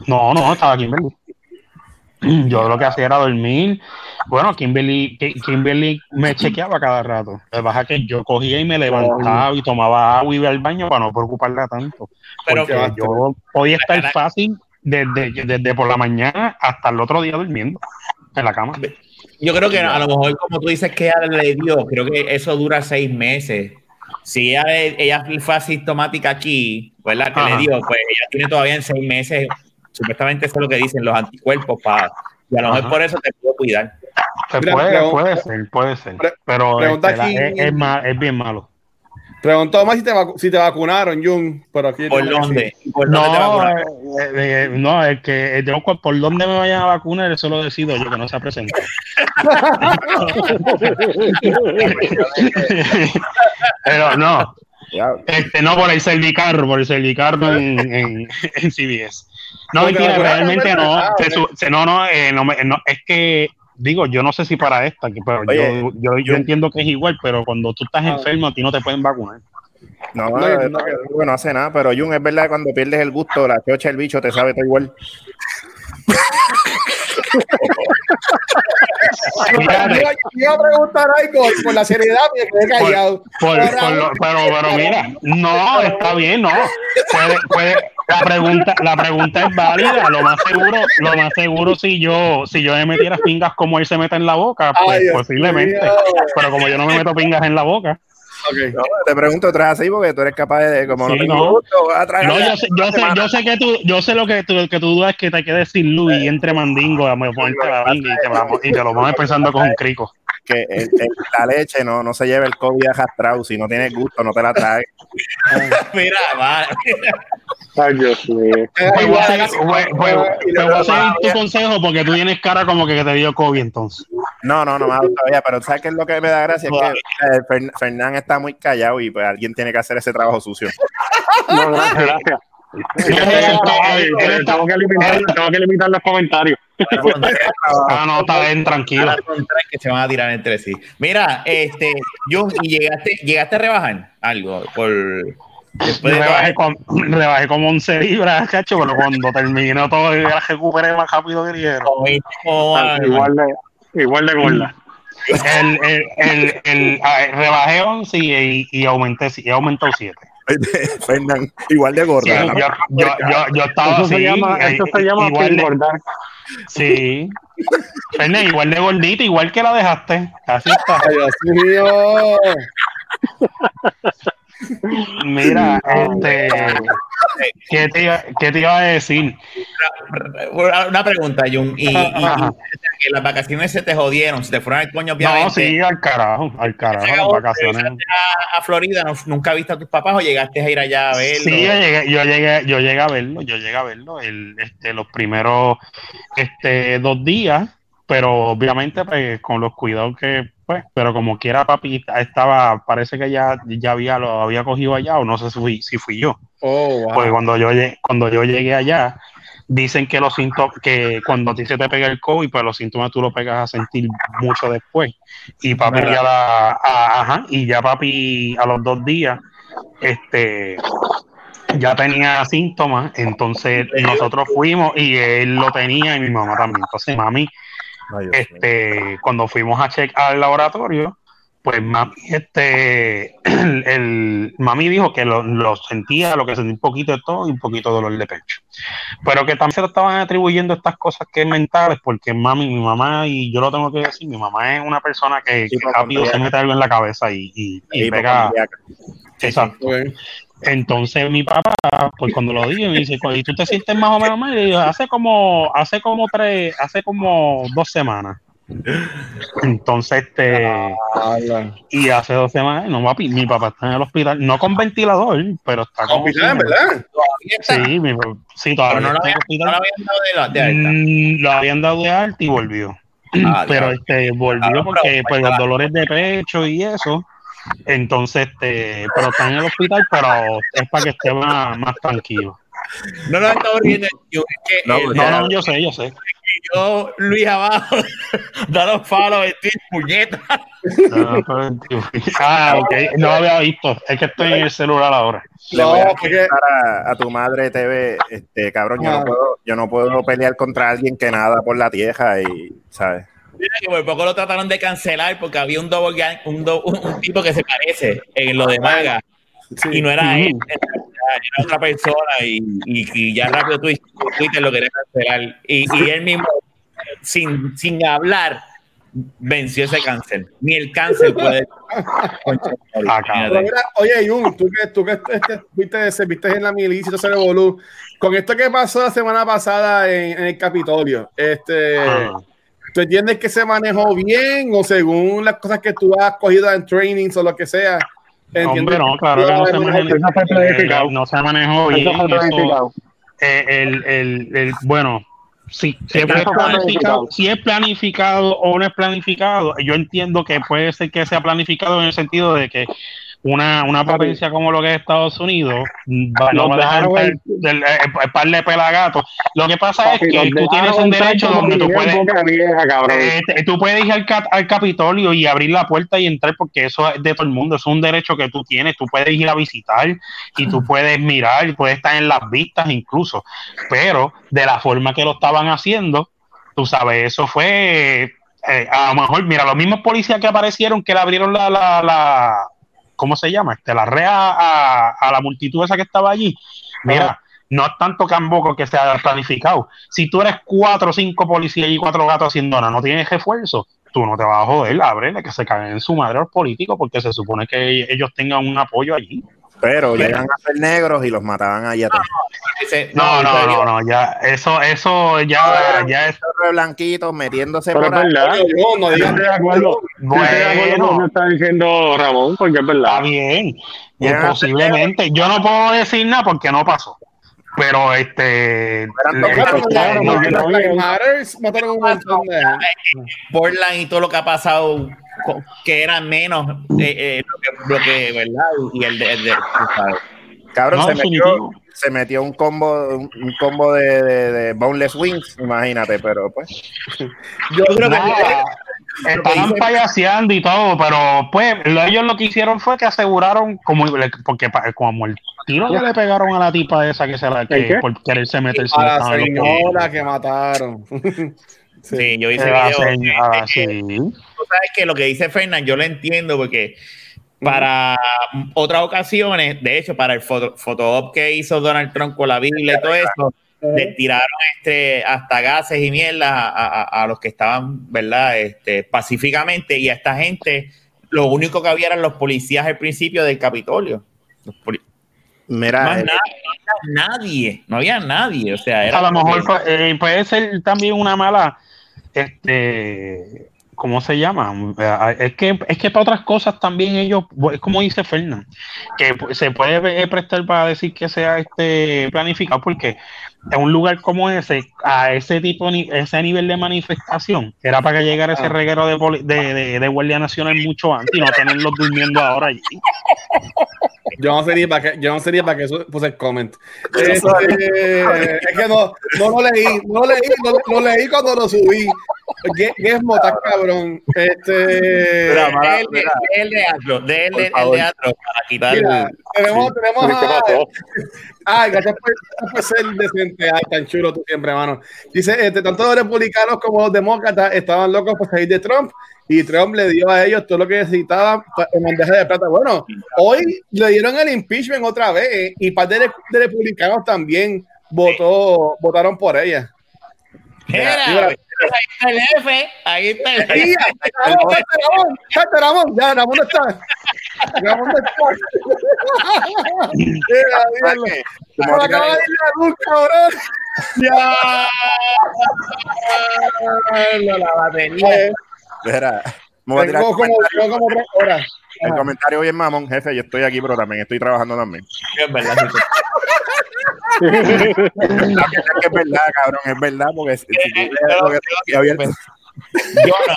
No no estaba Kimberly yo lo que hacía era dormir. Bueno Kimberly Ki- Kimberly me chequeaba cada rato. Lo que pasa es que yo cogía y me levantaba y tomaba agua y iba al baño para no preocuparla tanto. Pero porque yo podía estar fácil desde, desde por la mañana hasta el otro día durmiendo en la cama. yo creo que a lo mejor, como tú dices que ella le dio, creo que eso dura seis meses. Si ella, ella fue asintomática aquí, ¿verdad? Que Ajá. le dio, pues ella tiene todavía en seis meses, supuestamente eso es lo que dicen los anticuerpos para. Y a lo mejor Ajá. por eso te puedo cuidar. Mira, puede, puede ser, puede ser. Pero este, la- es, es ma- es bien malo. Preguntó más si te, vacu- si te vacunaron, Jun. Pero aquí ¿Por dónde? ¿Por dónde te No, vacunaron? eh, eh, no, es que yo por dónde me vayan a vacunar, eso lo decido yo, que no se presente. Pero no, este, no por el cervicarro, por el cervicarro en, en, en CBS. No, mentira, realmente no no. se ¿eh? no, no, eh, no, me- no, es que digo, yo no sé si para esta, que- pero Oye, yo, yo, yo entiendo que es igual, pero cuando tú estás Ah. enfermo, a ti no te pueden vacunar. no, No, eh, no, no, no hace nada, pero Jun, es verdad que cuando pierdes el gusto, la chocha, el bicho te sabe todo igual. Iba a preguntar algo por la seriedad me quedé callado. Por- Ahora, por lo- pero, pero mira, no, está bien, no. Puede, puede, la pregunta, la pregunta es válida. Lo más seguro, lo más seguro si yo, si yo me metiera pingas como él se mete en la boca, pues Ay, posiblemente. Pero como yo no me meto pingas en la boca. Ok. No, te pregunto, ¿tú así? Porque tú eres capaz de, como Sí, no tengo no. gusto, No, yo sé, yo sé, yo sé que tú, yo sé lo que tú, que tú dudas que te quedes sin luz y entre mandingo a ponerte la y te, vamos- y te lo vamos pensando con un crico. Que el- el- la leche no, no se lleva el COVID arrastrado. Si no tienes gusto, no te la traes. Mira, va. Ay, Dios mío. Pues voy a seguir, voy- pues a seguir tu consejo porque tú tienes cara como que te dio COVID entonces. No, no, no me ha dado todavía, pero ¿sabes qué es lo que me da gracia? Es que eh, Fern- Fernán está muy callado y pues alguien tiene que hacer ese trabajo sucio. No, gracias, gracias. Tengo, que limitar, tengo que limitar los comentarios. Ah, no, está bien, tranquilo. Que se van a tirar entre sí. Mira, este, Jun, ¿y llegaste, llegaste a rebajar algo por después de Rebajé, con, rebajé como 11 libras, cacho, pero cuando terminó todo, yo la recuperé más rápido que quiero. como- Igual de, igual de gorda. El, el, el, el- ah, rebajé 11 y, y aumenté, y aumentó 7. Fernán, igual de gorda. yo, yo, yo, yo, yo estaba Eso así. se llama, eso se llama igual de, engordar. Sí. Fernández, igual de gordita, igual que la dejaste. Así está. Ay, Dios mío. Mira, este. ¿Qué te, iba, ¿Qué te iba a decir? Una pregunta, Jun. Y, y- que las vacaciones se te jodieron, se te fueron al coño, obviamente. No, sí, al carajo, al carajo, las vacaciones. ¿Regresaste a, a Florida, ¿no- ¿nunca viste a tus papás o llegaste a ir allá a verlo? Sí, yo llegué, yo llegué, yo llegué a verlo, yo llegué a verlo el, este, los primeros este, dos días, pero obviamente pues, con los cuidados que, pues, pero como quiera papi estaba, parece que ya, ya había, lo había cogido allá o no sé si fui, si fui yo. Oh, wow. Pues cuando yo, cuando yo llegué allá, dicen que los síntomas, que cuando a ti se te pega el COVID, pues los síntomas tú lo pegas a sentir mucho después. Y papi ya la, a- ajá, y ya papi a los dos días, este ya tenía síntomas, entonces nosotros fuimos y él lo tenía y mi mamá también. Entonces mami, Ay, este, cuando fuimos a checar al laboratorio, pues mami, este, el, el- mami dijo que lo, lo sentía, lo que sentía un poquito de todo y un poquito de dolor de pecho. Pero que también se lo estaban atribuyendo estas cosas que es mentales, porque mami, mi mamá, y yo lo tengo que decir, mi mamá es una persona que, que rápido se mete algo en la cabeza y, y, y pega. Exacto. Entonces mi papá, pues cuando lo dije, me dice, ¿y tú te sientes más o menos mal? Y yo, hace como, hace como tres, hace como dos semanas. Entonces, este, y hace dos semanas, no, papi, mi papá está en el hospital, no con ventilador, pero está con Hospital, ¿verdad? Sí, mi, sí, todavía Pero no lo está habían, el no lo hospital. habían dado de, la- de alta. Mm, lo habían dado de alta y volvió. Ah, pero este volvió porque pues los dolores de pecho y eso entonces este pero está en el hospital pero es para que esté más, más tranquilo No lo estaba riendo. Yo, es que No, el- pues no no yo sé yo sé yo, Luis abajo, da los palos de ti, puñeta. Ah, pero, tío, ah ok no lo había visto es que estoy en el celular ahora Le No, voy a porque- preguntar a, a tu madre TV, este cabrón, yo Ah. no puedo, yo no puedo pelear contra alguien que nada por la tierra y, ¿sabes? Mira que por poco lo trataron de cancelar porque había un double gang, un, do- un, un tipo que se parece en lo de Maga y no era él, era otra persona y, y, y ya rápido Twitter, Twitter lo quería cancelar y, y él mismo sin, sin hablar venció ese cáncer. Ni el cáncer puede. Ah, mira, oye, Jun, tú que, tú que este, fuiste, serviste en la milicia y todo ese revolú, con esto que pasó la semana pasada en, en el Capitolio, este, Ah. ¿Tú entiendes que se manejó bien o según las cosas que tú has cogido en trainings o lo que sea? ¿entiendes Hombre, no, claro que no se manejó, no se manejó bien. Eso fue eso- planificado. eh, el, el, el, bueno, sí, si es, Eso fue planificado, planificado. si es planificado o no es planificado, yo entiendo que puede ser que sea planificado en el sentido de que una, una potencia como lo que es Estados Unidos va, no dejar dejaron entrar el, el- el par de pelagatos. Lo que pasa es Papi, que nos tú tienes un derecho donde tú puedes Vieja, eh, tú puedes ir al, al Capitolio y abrir la puerta y entrar porque eso es de todo el mundo, es un derecho que tú tienes, tú puedes ir a visitar y tú puedes mirar puedes estar en las vistas incluso, pero de la forma que lo estaban haciendo, tú sabes, eso fue, eh, a lo mejor, mira, los mismos policías que aparecieron que le abrieron la, la, la ¿cómo se llama? Este, la rea a, a la multitud esa que estaba allí. Mira, no es tanto camboco que se haya planificado. Si tú eres cuatro o cinco policías y cuatro gatos haciendo nada, no tienes refuerzo, tú no te vas a joder, ábrele, que se caguen en su madre los políticos, porque se supone que ellos tengan un apoyo allí. Pero llegan a ser negros y los mataban allá atrás. No, no, no, no, ya, eso, eso ya, ya es. Blanquitos metiéndose por verdad. No Yo digas estoy de acuerdo. Yo estoy de acuerdo con lo Bueno, que está diciendo Ramón, porque es está verdad. bien, Ya. posiblemente. Yo no puedo decir nada porque no pasó. Pero este. Portland y todo lo que ha pasado, que era menos eh, eh, lo, que, lo que, ¿verdad? Y el de, el de-. Cabrón, No, se, metió, se metió un combo, un, un combo de, de, de Boneless Wings, imagínate, pero pues. Yo creo que estaban payaseando y todo, pero pues lo- ellos lo que hicieron fue que aseguraron, como porque como el tiro que le pegaron a la tipa esa que se la ¿El que qué? por quererse meterse A la señora que mataron. sí, yo hice video. señora, Eh, sí. tú sabes que lo que dice Fernan, yo lo entiendo porque para otras ocasiones, de hecho, para el foto, op que hizo Donald Trump con la Biblia y todo eso, le tiraron este, hasta gases y mierda a, a- a los que estaban, ¿verdad? Este, pacíficamente y a esta gente, lo único que había eran los policías al principio del Capitolio. Los poli- Mira, Más eh, nada, no había nadie, no había nadie, o sea, era a lo mejor pues, eh, puede ser también una mala este ¿cómo se llama? Eh, Es que, es que para otras cosas también ellos, es como dice Fernán, que se puede eh, prestar para decir que sea este planificado, porque en un lugar como ese, a ese tipo, ni- ese nivel de manifestación, era para que llegara ese reguero de, de, de, de Guardia Nacional mucho antes y no tenerlos durmiendo ahora allí. Yo no sería para que, yo no sería para que eso puse el comment. Este, es que no, no lo leí, no lo leí, no, lo leí cuando lo subí. ¿Qué, qué es motas, cabrón? Este. Mira, mala- el de, el de Atro, de el, el favor. de Atro, para quitar Mira, tenemos, tenemos ¿Qué a. Ay, gracias por, gracias por ser decente. Ay, tan chulo tú siempre, hermano. Dice: este, tanto los republicanos como los demócratas estaban locos por salir de Trump y Trump le dio a ellos todo lo que necesitaban en bandeja de plata. Bueno, hoy le dieron el impeachment otra vez y parte de, de republicanos también votó, votaron por ella. Mira, Mira. ahí está el jefe, ahí está el ¡Ey, jefe. Ramón. Ya, Ramón no está. Ramón no está. Mira, como Me acaba de ir la luz, cabrón. Ya. La batería. Mira, me voy a tirar Tengo el como, comentario, tengo como tres horas. el comentario bien mamón, jefe, yo estoy aquí, pero también estoy trabajando también. Es verdad, es es cabrón, es verdad, porque si, tú Yo no.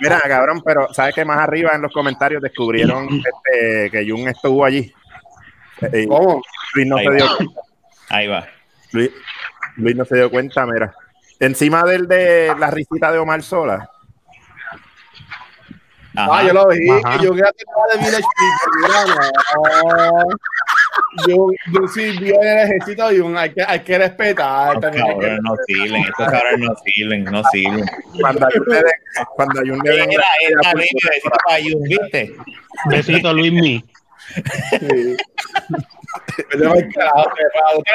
Mira, cabrón, pero ¿sabes que más arriba en los comentarios descubrieron este, que Jun estuvo allí? Eh, ¿Cómo? Luis no Ahí se va. dio cuenta. Ahí va. Luis, Luis no se dio cuenta, mira. Encima del de la risita de Omar Sola. Ajá. Ah, yo lo vi. Ajá. que Yo quería de Village People. Mira, no. Yo, yo sí vi en el ejército y un, hay, que, hay que respetar. Estos también cabrones no sirven, estos cabrones no sirven, no sirven. Cuando hay un den, cuando hay un le Mira, esta besito para Jun, ¿viste? Besito, Luismi. Sí.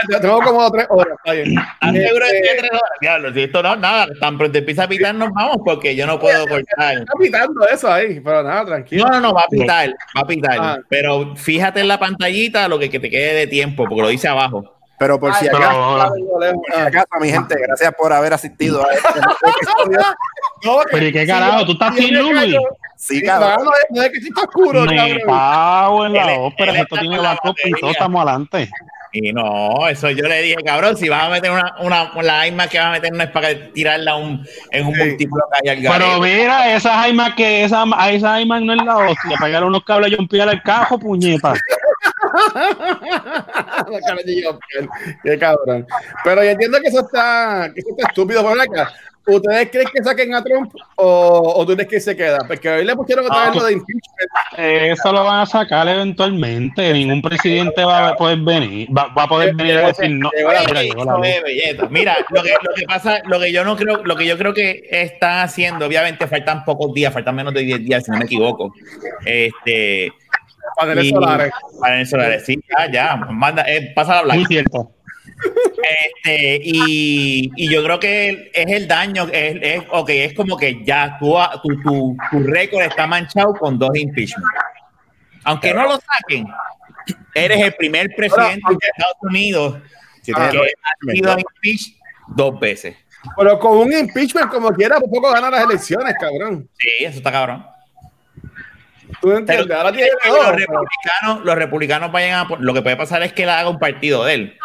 Me tengo como tres horas. Está bien. ¿Estás seguro de que Este, tres horas? Diablo, si esto no, nada, tan pronto empieza a pitar, nos vamos porque yo no puedo cortar. Está pitando eso ahí, pero nada, tranquilo. No, no, no, va a pitar, va a pitar. Ah. Pero fíjate en la pantallita lo que, que te quede de tiempo, porque lo dice abajo. Pero por si Ay, por si acaso, mi gente, gracias por haber asistido a este No, pero ¿y qué carajo? ¿Tú estás sin luz? Sí, cabrón. no, es- no es que sí está oscuro, Me cabrón. cago en la ópera. Esto tiene la backup y todo, batería. estamos adelante. Y no, eso yo le dije, cabrón, si vas a meter una, una la iMac que vas a meter no es para tirarla un, en un Sí. múltiplo que hay al Pero mira, esa iMac que esa, a esa iMac no es la hostia. Pegar unos cables y un al cajo, puñeta. La cara de Joker. Qué cabrón. Pero yo entiendo que eso está, que eso está estúpido por acá. ¿ustedes creen que saquen a Trump o, o tú crees que se queda? Porque hoy le pusieron otra vez lo de impeachment. Eh, Eso lo van a sacar eventualmente. Ningún presidente va a poder venir. Va, va a poder venir a decir no. Mira, lo que, lo que pasa, lo que yo no creo, lo que yo creo que están haciendo, obviamente faltan pocos días, faltan menos de 10 días, si no me equivoco. Este, Paneles solares. paneles solares, sí, ya, ya, manda, eh, pasa la Muy blanca. cierto. Este, y, y yo creo que es el daño, es, es, ok, es como que ya tu, tu, tu, tu récord está manchado con dos impeachment. Aunque no lo saquen, eres el primer presidente de Estados Unidos que dos ha sido impeached dos veces. Pero con un impeachment como quiera, por poco gana las elecciones, cabrón. Sí, eso está cabrón. ¿Tú entiendes? Pero- Ahora tiene los republicanos, los republicanos vayan a lo que puede pasar es que él haga un partido de él.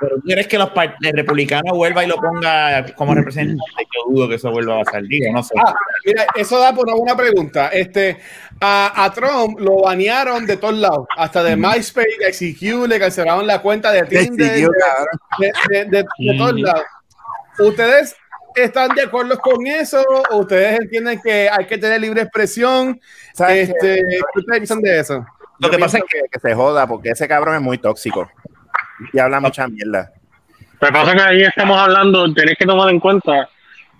Pero tú quieres que los par- el republicano vuelva y lo ponga como representante, yo dudo que eso vuelva a pasar, digo, no sé. Ah, mira, eso da por una pregunta. Este, a, a Trump lo banearon de todos lados, hasta de MySpace, de ICQ, le cancelaron la cuenta de Tinder, Decidió, de, cabrón. de, de- de- de todos lados. ¿Ustedes están de acuerdo con eso? ¿O ustedes entienden que hay que tener libre expresión? ¿Sabes Este, ¿Qué ustedes piensan de eso? Lo Yo que pasa es que, que se joda porque ese cabrón es muy tóxico y habla mucha mierda. Lo que pasa es que ahí estamos hablando, tenés que tomar en cuenta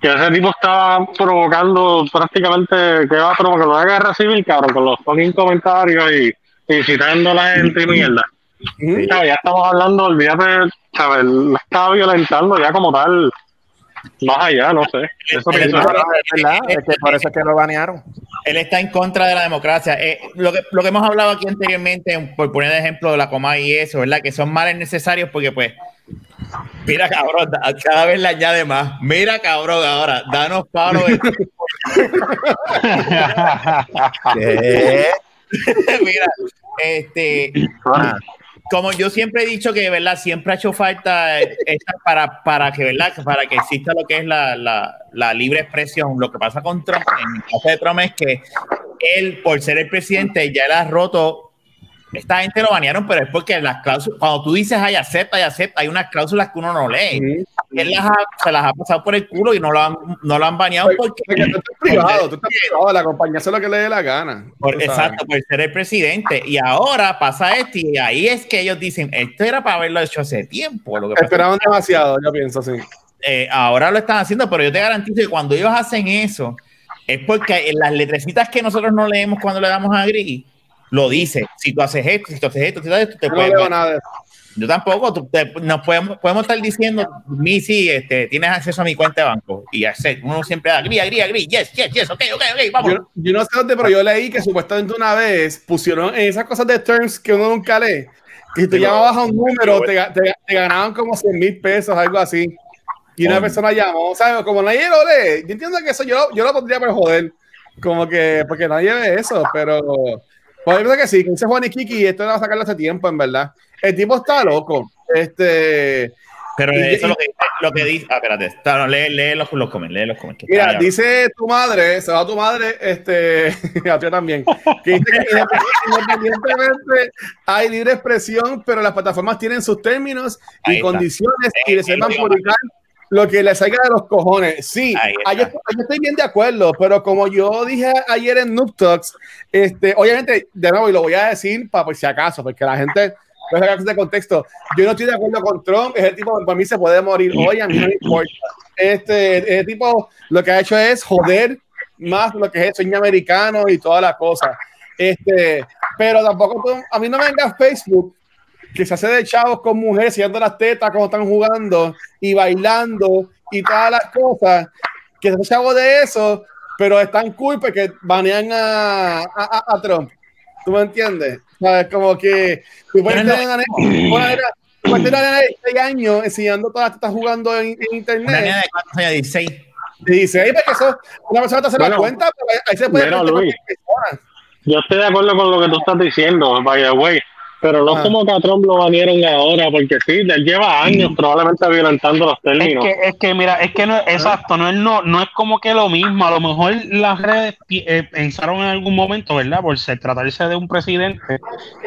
que ese tipo estaba provocando prácticamente que va a provocar una guerra civil, cabrón, con los fucking comentarios y incitando a la gente y mierda. Ya estamos hablando, olvídate, ¿sabes? La estaba violentando ya como tal, más allá, no sé. Eso El- pienso. el- No, no, es verdad, es que por eso es que lo banearon. Él está en contra de la democracia. Eh, lo, que, lo que hemos hablado aquí anteriormente, por poner el ejemplo de la coma y eso, ¿verdad? Que son males necesarios porque, pues, mira, cabrón, da- cada vez le añade más. Mira, cabrón, ahora, danos paro de ¿Qué? Mira, este, Ah, como yo siempre he dicho que, ¿verdad? Siempre ha hecho falta esta para, para que, ¿verdad? Para que exista lo que es la, la, libre expresión. Lo que pasa con Trump, en el caso de Trump, es que él, por ser el presidente, ya él ha roto. Esta gente lo banearon, pero es porque las cláusulas, cuando tú dices ay, acepta y acepta, hay unas cláusulas que uno no lee. Ujú. Él las ha- se las ha pasado por el culo y no lo han, no lo han baneado porque. Porque tú estás privado, tú estás privado, la compañía hace lo que le dé la gana. Por- exacto, por ser el presidente. Y ahora pasa esto, y ahí es que ellos dicen, esto era para haberlo hecho hace tiempo. Lo que es Esperaban demasiado, yo pienso, sí. que, eh, ahora lo están haciendo, pero yo te garantizo que cuando ellos hacen eso, es porque en las letrecitas que nosotros no leemos cuando le damos a gris, lo dice. Si tú haces esto, si tú haces esto, si tú haces esto, te no puedes- leo nada. Yo tampoco. tú- te- nos podemos, podemos estar diciendo, mi sí, este, tienes acceso a mi cuenta de banco. Y hacer, uno siempre da gris, gris, gris, yes, yes, yes, ok, ok, ok, vamos. Yo, yo no sé dónde, pero yo leí que supuestamente una vez pusieron esas cosas de terms que uno nunca lee. Que tú llamabas a un número, te, te- te ganaban como 100 mil pesos, algo así. Y una Oh. persona llamó, ¿sabes? Como nadie lo lee. Yo entiendo que eso yo, yo lo pondría por joder. Como que, porque nadie ve eso, pero. Pues yo pienso que sí, que ese Juan y Kiki, esto era sacarlo hace tiempo, en verdad. El tipo está loco. Este. Pero Y- eso y- lo que, lo que dice. Ah, espérate. no, lee, lee los, los lee los comen. que Mira, dice tu madre, se va tu madre, este, a ti también, que dice que independ- independientemente hay libre expresión, pero las plataformas tienen sus términos y condiciones y eh, publicar lo que les salga de los cojones. Sí, ahí estoy, bien de acuerdo, pero como yo dije ayer en Noob Talks, este, obviamente, de nuevo, y lo voy a decir para por si acaso, porque la gente no es de contexto. Yo no estoy de acuerdo con Trump, ese tipo para mí se puede morir hoy, a mí no me importa. Este, ese tipo lo que ha hecho es joder más lo que es el sueño americano y todas las cosas. Este, pero tampoco tú- a mí no me venga Facebook que se hace de chavos con mujeres enseñando las tetas como están jugando y bailando y todas las cosas, que se hace chavo de eso, pero están cool porque banean a, a, a- a Trump. ¿Tú me entiendes? ¿Sabes? Como que tú puedes tener una nena- una una de 6 años enseñando todas las tetas jugando en, en Una internet. nena de cuántos años, 16. Y dice, "Ey, porque eso, una persona te hace la Bueno, cuenta, pero ahí- se puede mira, meter Luis. Yo estoy de acuerdo con lo que tú estás diciendo, by the way, pero no Ah. como que a Trump lo banieron ahora, porque sí, él lleva años probablemente violentando los Es términos. que, es que, mira, es que no, exacto, no es, no, no es como que lo mismo. A lo mejor las redes eh, pensaron en algún momento, ¿verdad? Por ser, tratarse de un presidente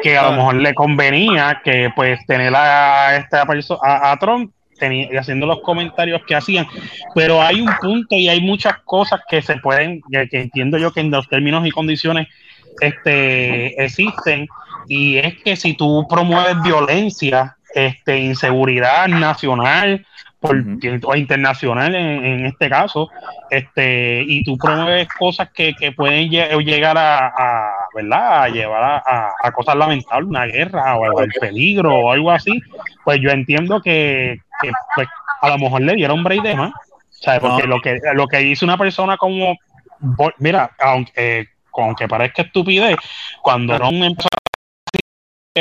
que a lo Ah. mejor le convenía que, pues, tener a esta persona, a, a Trump teni- haciendo los comentarios que hacían, pero hay un punto y hay muchas cosas que se pueden, que, que entiendo yo que en los términos y condiciones este, existen, y es que si tú promueves violencia, este, inseguridad nacional por- o internacional en, en este caso, este, y tú promueves cosas que, que pueden lle- llegar a, a, ¿verdad? a llevar a, a- a cosas lamentables, una guerra o al peligro o algo así, pues yo entiendo que, que, pues, a lo mejor le dieron break de más. ¿sabes? Porque No. lo que lo que dice una persona como mira, aunque, eh, aunque parezca estupidez, cuando no empezó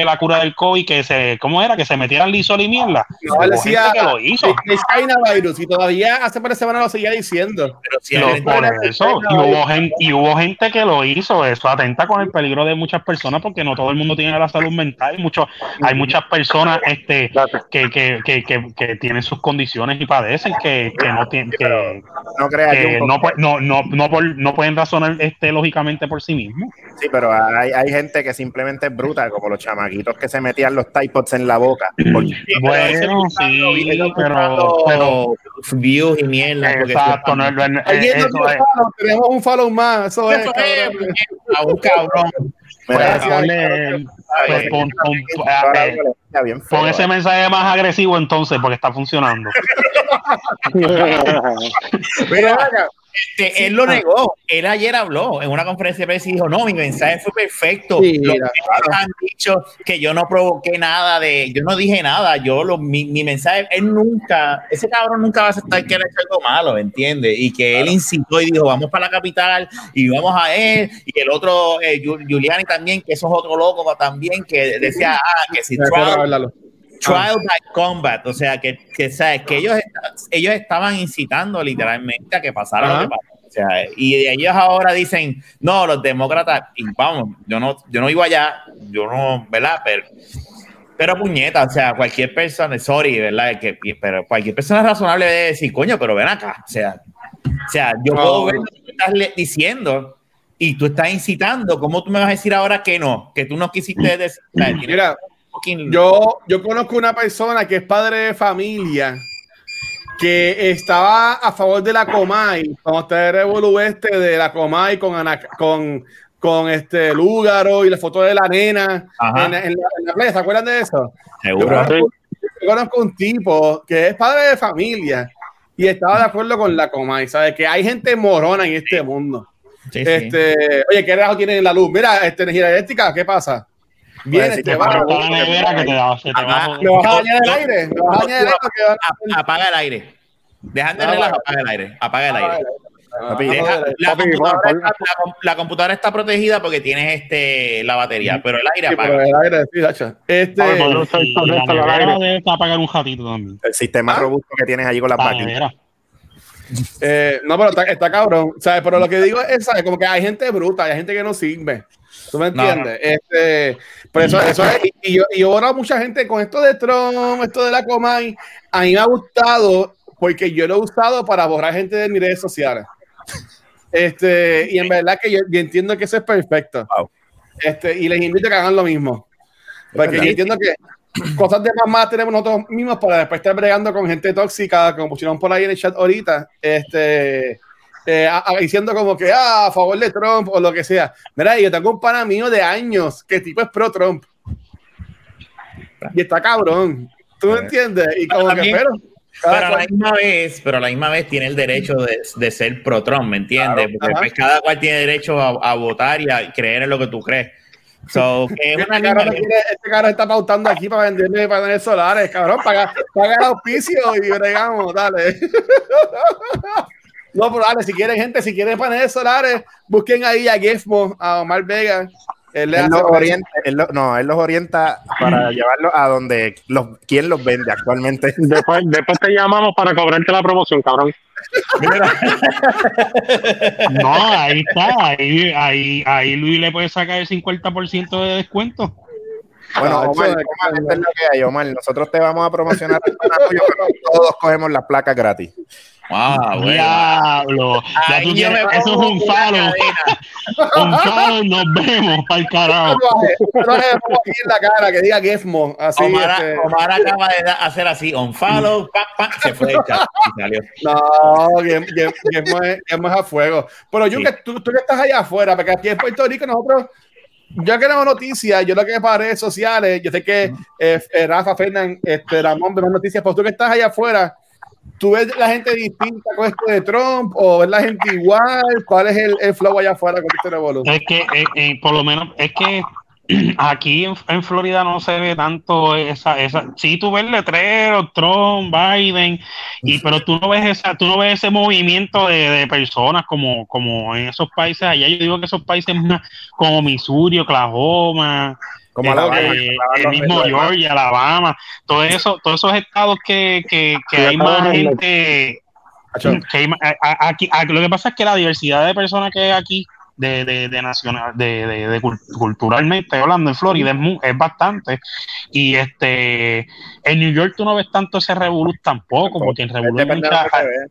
la cura del COVID, que se, ¿cómo era? Que se metieran lisol y mierda. No, él decía que lo hizo. es China virus y todavía hace par de semanas lo seguía diciendo. Pero si por eso, y hubo, gente, y hubo gente que lo hizo, eso atenta con el peligro de muchas personas porque no todo el mundo tiene la salud mental, hay, muchos, hay muchas personas este, que, que, que, que, que tienen sus condiciones y padecen que, que no tienen que, No que no, no, no, no, por- no pueden razonar este, lógicamente por sí mismos. Sí, pero hay, hay gente que simplemente es bruta, como los chamaquitos que se metían los Typods en la boca. Porque Bueno, sí, pero, pero views y mierda. exacto, no, no, no, nos eso es- follow, tenemos un follow más. Eso es, Eso es, cabrón. a un cabrón. Pues, pon- eh, ese eh. mensaje más agresivo entonces, porque está funcionando. Mira, este, él lo negó. Él ayer habló en una conferencia de prensa y dijo: No, mi mensaje fue perfecto. Sí, Los han dicho que yo no provoqué nada de. Yo no dije nada. Yo, lo, mi, mi mensaje, él nunca, ese cabrón nunca va a aceptar que él ha hecho algo malo, ¿entiendes? Y que él incitó y dijo: Vamos para la capital y vamos a él. Y el otro, eh, Giuliani también, que eso es otro loco también, que decía: Ah, que si Trump. Trial by combat, o sea, que, que, ¿sabes? que ellos, ellos estaban incitando literalmente a que pasara Ajá. lo que pasó. O sea, y ellos ahora dicen, no, los demócratas, y vamos, yo no, yo no iba allá, yo no, ¿verdad? Pero, pero puñeta, o sea, cualquier persona, sorry, ¿verdad? Que, pero cualquier persona razonable debe decir, coño, pero ven acá, o sea, o sea, yo No. puedo ver lo que estás diciendo y tú estás incitando, ¿cómo tú me vas a decir ahora que no? Que tú no quisiste decir, Mira, fucking- yo, yo conozco una persona que es padre de familia que estaba a favor de la Comay, cuando está el revolú este de la Comay con, Ana- con, con este Lúgaro y la foto de la nena Ajá. en, en la, en la playa, ¿se acuerdan de eso? Yo Seguro. conozco, yo conozco un tipo que es padre de familia y estaba de acuerdo con la Comay, ¿sabes? Que hay gente morona en este mundo. Sí, sí. Este, oye, ¿qué rajo tienen en la luz? Mira, este, energía eléctrica, ¿qué pasa? Viene, si te te va, paro, Está la nevera que te da- se te va a Ajá. ¿Me vas a dañar el aire? Apaga el aire. Dejando el Ah, relajo, apaga el aire. Apaga el aire. Papi, Deja- Apaga la, Papi, computadora está, la com- la computadora está protegida porque tienes este la batería, pero el aire Sí, pero apaga. el aire, sí. Este, la aire. debe apagar un ratito también. el sistema ¿Ah? robusto que tienes allí con las La máquinas. eh, no, pero está, está cabrón. ¿sabes? Pero lo que digo es, ¿sabes? Como que hay gente bruta, hay gente que no sirve. ¿Tú me No, entiendes? Este, pero eso, eso es, y, yo, y yo ahora mucha gente con esto de Trump, esto de la Comay, a mí me ha gustado porque yo lo he usado para borrar gente de mis redes sociales. Este, y en verdad que yo, yo entiendo que eso es perfecto. Wow. Este, y les invito a que hagan lo mismo. Porque yo entiendo que cosas de más tenemos nosotros mismos para después estar bregando con gente tóxica, como pusieron por ahí en el chat ahorita, este, eh, a- a- diciendo como que ah, a favor de Trump o lo que sea. Mira, yo tengo un pana mío de años que tipo es pro Trump. Y está cabrón. ¿Tú me entiendes? Y como que, pero. Pero a la misma vez, pero a la misma vez tiene el derecho de, de ser pro Trump, ¿me entiendes? Claro, Porque pues, cada cual tiene derecho a, a votar y a creer en lo que tú crees. So, que es una Este quiere- este cabrón está pautando aquí para venderme paneles solares, cabrón. Paga, paga el auspicio y bregamos, dale. No, pero dale, si quieren gente, si quieren paneles solares, busquen ahí a Gizmo, a Omar Vega. Él le Él los orienta, él lo- no, él los orienta para llevarlos a donde los, quién los vende actualmente. Después, después te llamamos para cobrarte la promoción, cabrón. No, ahí está. Ahí, ahí, ahí Luis le puede sacar el 50% de descuento. Bueno, Ah, Omar, Omar, esto es lo que hay, Omar. Nosotros te vamos a promocionar el apoyo, pero todos cogemos las placas gratis. Ah, bueno. Diablo. Ya tú tienes- eso es un cadena. Un follow, nos vemos al carajo. No le pongo aquí en la cara que diga Gizmo. Así, Omar, este, Omar acaba de hacer así, on follow, pa, pa, se fue y salió. No, Gizmo- es, a fuego. Pero yo Sí. que tú, tú que estás allá afuera, porque aquí en Puerto Rico nosotros, yo que tenemos noticias, yo lo que para redes sociales, yo sé que eh, eh, Rafa, Fernán, este, Ramón, vemos noticias, pero tú que estás allá afuera, ¿tú ves la gente distinta con esto de Trump o ves la gente igual? ¿Cuál es el, el flow allá afuera con este revolución? Es que, eh, eh, por lo menos, es que aquí en, en Florida no se ve tanto esa, esa. Sí, tú ves letreros, Trump, Biden, y pero tú no ves esa, tú no ves ese movimiento de, de personas como, como en esos países allá. Yo digo que esos países más como Missouri, Oklahoma, Como Alabama, eh, el mismo Georgia, Alabama, todo eso, todos esos estados que, que, que hay más gente que hay aquí, a- lo que pasa es que la diversidad de personas que hay aquí, de, de, de nacional, de, de, de cul- culturalmente hablando en Florida, es, es bastante. Y este en New York tú no ves tanto ese revolú tampoco, porque en mucha- se ve.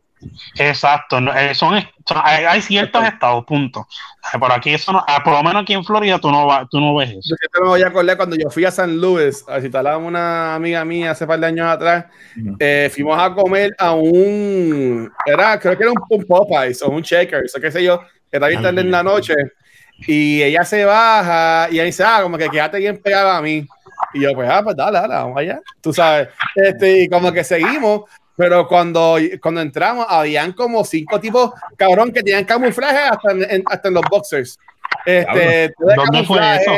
Exacto, no, eh, son, hay, hay ciertos estados, punto. Eh, Por aquí eso no, ah, por lo menos aquí en Florida tú no, va- tú no ves eso. Yo me voy a acordar cuando yo fui a San Luis a visitar a una amiga mía hace par de años atrás. Eh, fuimos a comer a un. Era, creo que era un, un Popeyes o un Checkers o qué sé yo. Que Era bien tarde en la noche. Y ella se baja y ella dice, ah, como que quédate bien pegado a mí. Y yo, pues, ah, pues dale, dale, vamos allá. Tú sabes. Este, y como que seguimos. Pero cuando, cuando entramos, habían como cinco tipos, cabrón, que tenían camuflaje hasta en, en- hasta en los boxers. Este, ¿Dónde fue eso?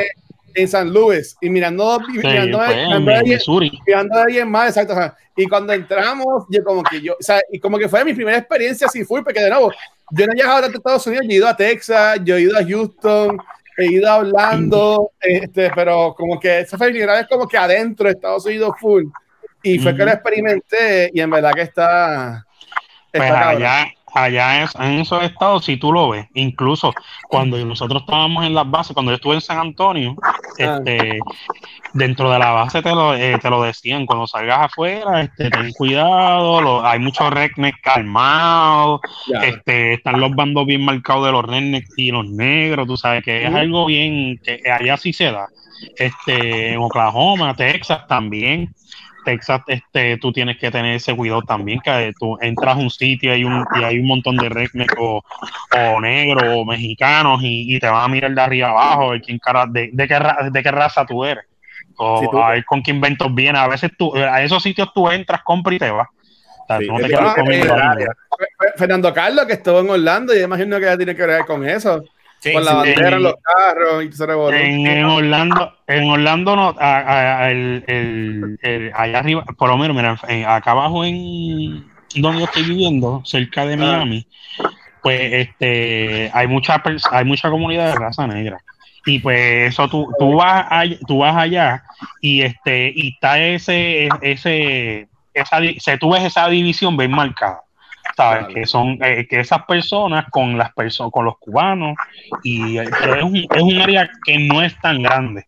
En San Luis. Y mirando, mirando, pues, mirando en ahí- Missouri. mirando a alguien más, exacto. o sea, y cuando entramos, yo como que yo, o sea, y como que fue mi primera experiencia así fui, porque de nuevo, yo no he viajado a Estados Unidos, yo he ido a Texas, yo he ido a Houston, he ido a Orlando, este, pero como que esa fue mi primera vez como que adentro de Estados Unidos full. Y fue que Ujú. lo experimenté y en verdad que está... Pues está cabrón. allá, allá es- en esos estados, si tú lo ves, incluso cuando nosotros estábamos en las bases, cuando yo estuve en San Antonio, Ah. este, dentro de la base te lo, eh, te lo decían, cuando salgas afuera, este, ten cuidado, lo- hay muchos rednecks calmados, este, están los bandos bien marcados de los rednecks y los negros, tú sabes que es algo bien, que allá sí se da. Este, en Oklahoma, Texas también. Texas, este, tú tienes que tener ese cuidado también, que tú entras a un sitio y hay un, y hay un montón de rednecks o, negros o mexicanos y, y te van a mirar de arriba abajo ver quién cara, de, de qué, de qué raza tú eres. O tú- a ver con qué inventos vienes. A veces tú, a esos sitios tú entras, compras y te vas. O sea, Sí, no te algo. Fernando Carlos, que estuvo en Orlando, y imagino que ya tiene que ver con eso, Sí, con la bandera en los carros y todo ese revolú. En, en Orlando, en Orlando no, a- a- a- el, el- el- allá arriba, por lo menos, mira, acá abajo en donde yo estoy viviendo, cerca de Miami, pues este hay mucha hay mucha comunidad de raza negra. Y pues eso tú, tú vas allá, tú vas allá y este y está ese ese esa se tú ves esa división bien marcada. ¿Sabes? Que son eh, que esas personas con las personas con los cubanos y eh, pero es un, es un área que no es tan grande.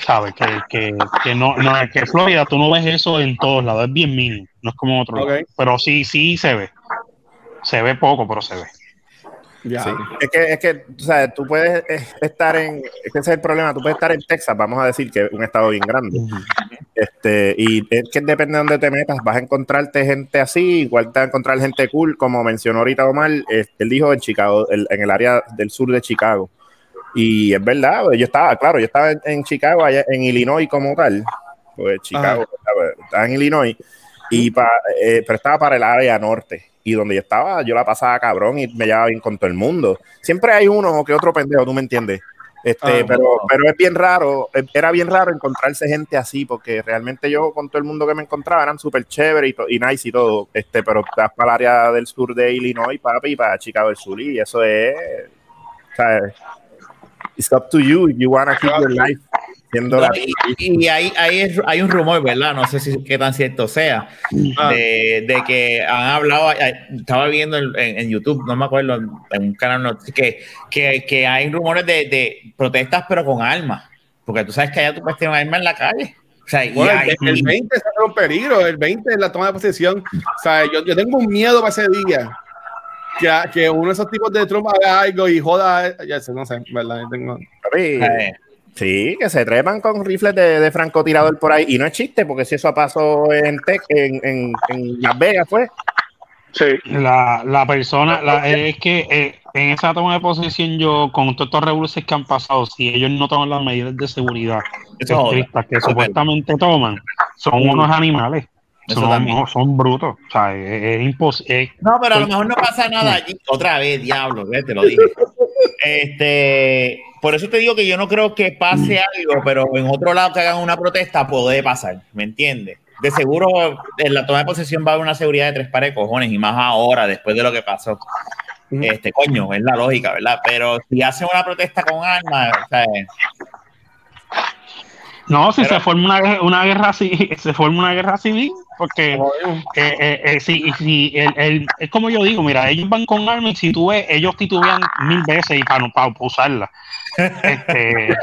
¿Sabes? Que, que, que no, no, que Florida tú no ves eso en todos lados, es bien mínimo, no es como en otro lado. Pero sí, sí se ve. Se ve poco, pero se ve. Ya. Sí. Es que, es que tú, puedes eh, estar en, ese es el problema, tú puedes estar en Texas, vamos a decir que es un estado bien grande, este, y es que depende de dónde te metas, vas a encontrarte gente así, igual te vas a encontrar gente cool, como mencionó ahorita Omar, este, él dijo en Chicago, en el área del sur de Chicago, y es verdad, yo estaba, claro, yo estaba en, Chicago, allá en Illinois como tal, pues Chicago estaba en Illinois, y pa- eh, pero estaba para el área norte. Y donde yo estaba, yo la pasaba cabrón y me llevaba bien con todo el mundo. Siempre hay uno o que otro pendejo, tú me entiendes. Este, Ah, pero, no. pero es bien raro, eh, era bien raro encontrarse gente así, porque realmente yo con todo el mundo que me encontraba eran súper chévere y, to- y nice y todo. Este, pero estás para el área del sur de Illinois, papi, y para Chicago del Sur, y eso es. sea, It's up to you if you wanna keep your life No, y y hay, hay, hay un rumor, ¿verdad? No sé si qué tan cierto sea, Ah. de, de que han hablado, estaba viendo en, en- YouTube, no me acuerdo, en un canal, que, que, que hay rumores de, de protestas, pero con armas. Porque tú sabes que allá tú puedes tener un arma en la calle. O sea, Bueno, el, el 20 está en peligro, el 20 es la toma de posesión. O sea, yo, yo tengo un miedo para ese día. Que, que uno de esos tipos de Trump haga algo y joda. Ya sé, no sé, ¿verdad? Yo tengo- eh, Sí, que se trepan con rifles de, de francotirador por ahí. Y no es chiste, porque si eso pasó en, en, en, en Las Vegas, fue. Sí. La, la persona, la- es que eh, en esa toma de posesión, yo, con todos estos revoluciones que han pasado, si ellos no toman las medidas de seguridad estrictas que supuestamente toman, son unos animales. Eso Son, también. no, son brutos. O sea, es, es imposible. No, pero a lo mejor no pasa nada allí. Otra vez, diablo, te lo dije. Este, por eso te digo que yo no creo que pase algo, pero en otro lado que hagan una protesta puede pasar, ¿me entiendes? De seguro en la toma de posesión va a haber una seguridad de tres pares de cojones y más ahora, después de lo que pasó. Este, coño, es la lógica, ¿verdad? Pero si hacen una protesta con armas, o sea, No, si Pero- se forma una, guerra- una guerra civil, se forma una guerra civil, porque eh, eh, eh, si, si el, el- es como yo digo, mira, ellos van con armas y si tú ves, ellos titubean mil veces y para usarla. Este,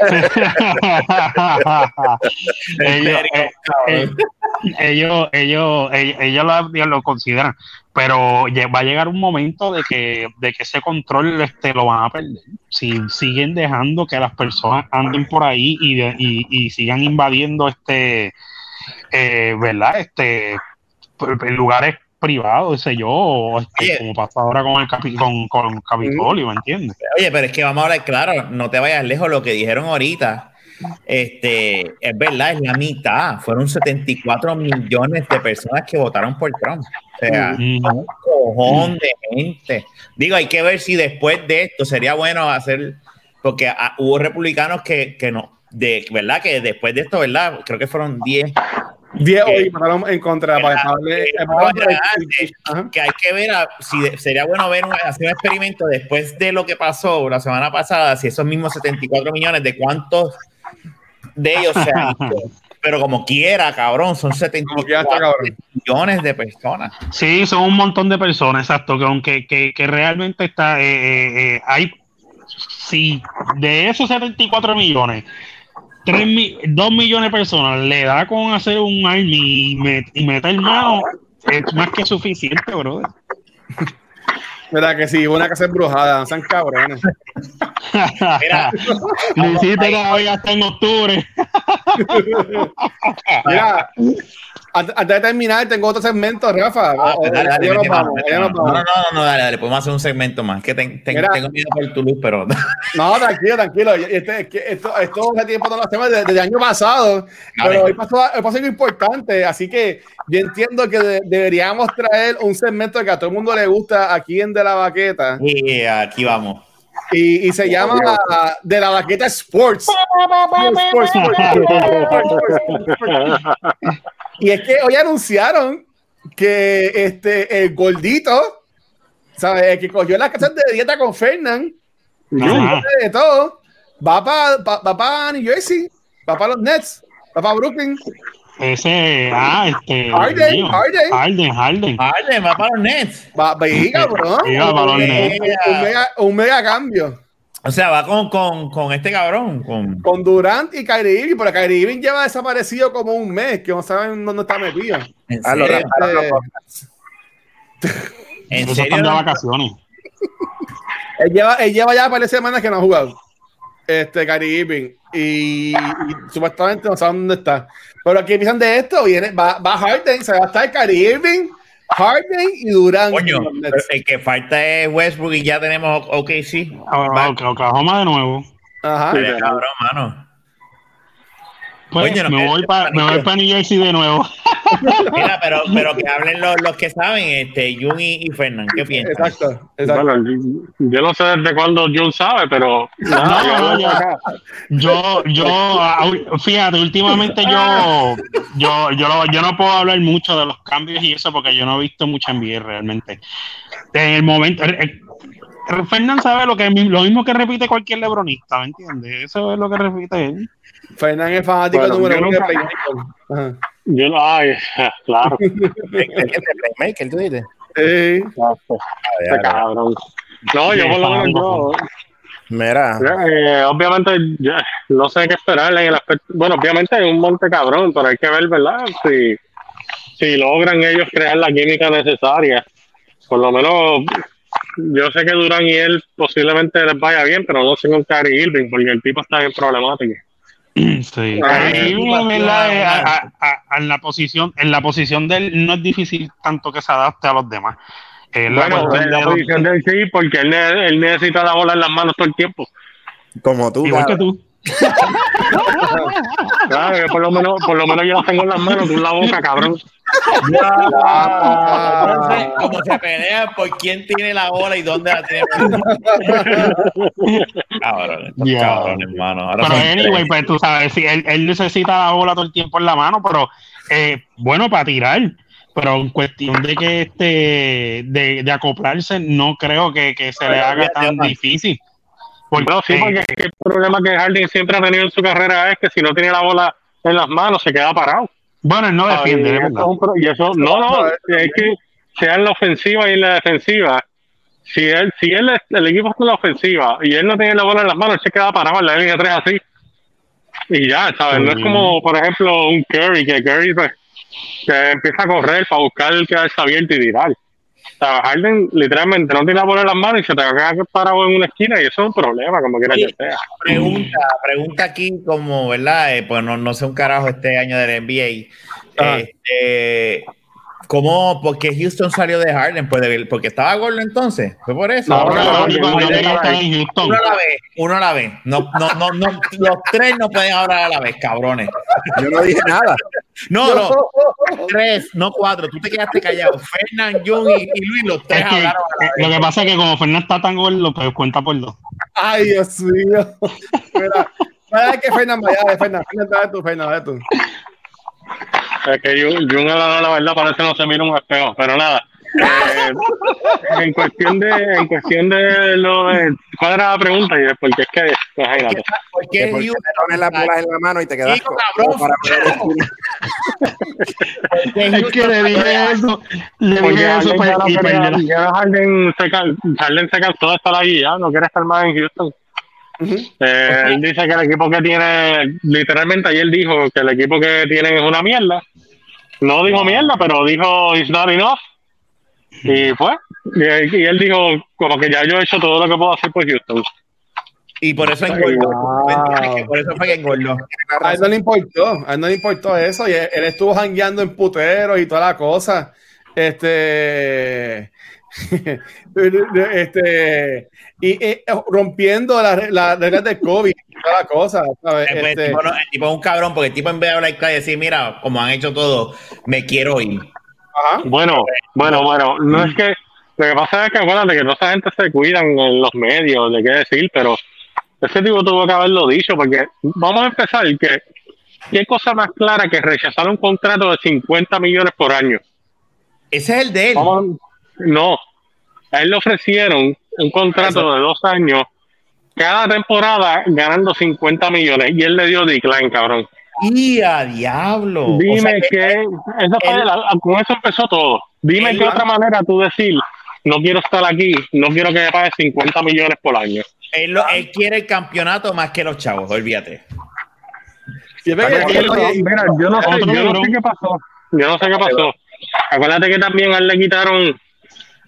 ellos, eh, eh, ellos, ellos, ellos, ellos lo, lo consideran, pero va a llegar un momento de que, de que ese control este, lo van a perder. Si siguen dejando que las personas anden por ahí y, y, y sigan invadiendo este, eh, ¿verdad? Este, p- p- lugares privados, sé yo, o este, como pasa ahora con el capi- con, con Capitolio, ¿me entiendes? Oye, pero es que vamos a hablar claro, no te vayas lejos lo que dijeron ahorita. Este, es verdad, es la mitad. Fueron 74 millones de personas que votaron por Trump. O sea, un cojón de gente. Digo, hay que ver si después de esto sería bueno hacer, porque ah, hubo republicanos que, que no, de verdad que después de esto, ¿verdad? Creo que fueron 10 10 Que- hoy mataron en contra para que- que- hay que ver a- si de- sería bueno ver un- hacer un experimento después de lo que pasó la semana pasada, si esos mismos 74 millones, de cuántos de ellos se han ido. Pero como quiera, cabrón, son Como quiera está 74 cabrón. millones de personas. Sí, son un montón de personas, exacto, que aunque que, que realmente está, eh, eh, eh, hay, si de esos 74 millones, 3 mi- 2 millones de personas le da con hacer un army y, met- y meter mano, es más que suficiente, brother. Mira que sí, una casa embrujada, no sean cabrones. Mira, hiciste todavía hasta en octubre. Mira, antes de terminar, tengo otro segmento, Rafa. Ah, pues dale, dale, nos vamos. No, vamos. no, no, no, dale, dale, podemos hacer un segmento más. Que ten- ten- Mira. tengo miedo por tu luz, pero No, tranquilo, tranquilo. Este, esto, esto hace tiempo no lo hacemos desde, el año pasado, Dale. pero hoy pasó, hoy pasó algo importante, así que yo entiendo que de- deberíamos traer un segmento que a todo el mundo le gusta aquí en De la Baqueta y aquí vamos. y, y se llama De la Baqueta Sports. Sports, Sports, Sports, Sports, Sports. Y es que hoy anunciaron que este el gordito, ¿sabes? El que cogió las casas de dieta con Fernand Ajá. de todo, va para va, pa New Jersey, va para los Nets, va para Brooklyn. Ese, ah, este. Harden, mío. Harden. Harden, Harden. Harden va para los Nets. Va, ve, cabrón. Sí, va para los Un- Nets. un, mega, un mega cambio. O sea, va con, con, con este cabrón. Con... Con Durant y Kyrie Irving, pero Kyrie Irving lleva desaparecido como un mes, que no saben dónde está metido. ¿En Ah, serio? los- ¿En serio? están de vacaciones. él, lleva, él lleva ya varias semanas que no ha jugado. Este, Kyrie Irving. Y, y supuestamente no saben dónde está. Pero aquí empiezan de esto, viene, va, va Harden, se va a estar Kyrie Irving, Harden y Durant. Coño, el que falta es Westbrook y ya tenemos OKC. Ah, Va- ok, Oklahoma de nuevo. Ajá. Cabrón, mano. Pues no me, voy pa- me voy para New Jersey de nuevo. Mira, pero, pero que hablen los, los que saben, este, Jun y, y Fernán. ¿Qué piensan? Exacto, exacto. Bueno, yo no sé desde cuándo Jun sabe, pero No, yo. Yo, yo, fíjate, últimamente yo, yo, yo, no- yo no puedo hablar mucho de los cambios y eso porque yo no he visto mucha NBA realmente. En el momento, Fernan sabe lo que lo mismo que repite cualquier lebronista, ¿me entiendes? Eso es lo que repite él. Fernan es fanático Bueno, número yo uno de Playmaker. Yo no, ay, claro. ¿El que te Playmaker, tú dices? Sí. Este cabrón. No, yo por lo menos yo, Mira, Eh, obviamente, ya, no sé qué esperar en el aspecto. Bueno, obviamente hay un monte cabrón, pero hay que ver, ¿verdad? Si, si logran ellos crear la química necesaria. Por lo menos, yo sé que Durán y él posiblemente les vaya bien, pero no sé con Kyrie Irving, porque el tipo está bien problemático. Sí. Ah, Ahí, eh, en verdad, eh, a- a- a- en la posición, en la posición de él no es difícil tanto que se adapte a los demás. La Bueno, cuestión en la de- posición del sí, porque él, él necesita la bola en las manos todo el tiempo. como tú, igual que cabrón. tú. Claro, que por lo menos, por lo menos yo las tengo en las manos, tú en la boca, cabrón. Entonces, como se pelean por quién tiene la bola y dónde la tiene. cabrón, cabrones, hermano. Ahora Pero anyway, tres. pues tú sabes, si él, él necesita la bola todo el tiempo en la mano, pero eh, bueno, para tirar. Pero en cuestión de que este de, de acoplarse, no creo que, que se le haga tan difícil. Porque, No, sí, porque que el problema que Harden siempre ha tenido en su carrera es que si no tiene la bola en las manos se queda parado. bueno, él no defiende, Ay, es eso verdad. es un pro- y eso, no, no, es que sea en la ofensiva y en la defensiva. Si él, si él es- el equipo está en la ofensiva y él no tiene la bola en las manos, él se queda parado en la línea 3 así. Y ya, ¿sabes? No es como, por ejemplo, un Curry, que Curry pues, que empieza a correr para buscar el quedarse abierto y tirar. Sea, Harden literalmente no tiene la bola en las manos y se te va a quedar parado en una esquina y eso es un problema, como quiera que sea. Pregunta, pregunta aquí como, ¿verdad? Eh, pues no, no sé un carajo este año del NBA. Ah. Este, ¿Cómo? ¿Por qué Houston salió de Harden? Pues de- porque estaba gordo entonces. ¿Fue por eso? No, Porque no, no, que que. Uno a la vez, uno a la vez. No, no, no, no, los tres no pueden hablar a la vez, cabrones. Yo no dije nada. No, no, tres, no cuatro. Tú te quedaste callado. Fernán, Jun y, y Luis, los tres Es que, hablaron a la vez. lo que pasa es que como Fernando está tan gordo, pues cuenta por dos. Ay, Dios mío. Mira, ¿sabes qué, Fernando? Ya, de Fernando. Fernando, dale tú, Fernando, dale tú. Es que Jun, Jun, la, la verdad parece no se mira un espejo, pero nada. Eh, en cuestión de en cuestión de lo de cuál era la pregunta y porque es que pues, imagínate. ¿Por qué pones las bolas en la mano y te quedas Chico, co- cabrón. para Es que le dije eso, le dije eso no y ya Harden se, can- Harden se cansó de estar ahí ya, no quiere estar más en Houston. Eh, él dice que el equipo que tiene, literalmente ayer dijo que el equipo que tienen es una mierda. No dijo mierda, pero dijo it's not enough. Y fue. Y, y él dijo, como que ya yo he hecho todo lo que puedo hacer por Houston. Y por eso engordó. Por eso fue que engordó. A él no le importó, a él no le importó eso. Y él, él estuvo jangueando en puteros y toda la cosa. Este. este. Y, eh, rompiendo las re- las reglas de COVID y toda la cosa. ¿sabes? Este, el, tipo no- el tipo es un cabrón porque el tipo en vez de hablar y decir, mira, como han hecho todo, me quiero ir. ajá. Bueno, bueno, bueno, no es que lo que pasa es que acuérdate que toda esa gente se cuidan en los medios de qué decir, pero ese tipo tuvo que haberlo dicho porque vamos a empezar que qué cosa más clara que rechazar un contrato de 50 millones por año. Ese es el de él. Vamos no, a él le ofrecieron un contrato de dos años cada temporada ganando 50 millones y él le dio decline, cabrón. Y a diablo. O Dime sea que que, eso fue él- la- con eso empezó todo. Dime él- qué otra manera tú decir, no quiero estar aquí, no quiero que me pague 50 millones por año. él, lo- él quiere el campeonato más que los chavos, olvídate. Es que- mira, yo no sé, otro yo no cabrón. sé qué pasó. Yo no sé qué pasó. Acuérdate que también a él le quitaron,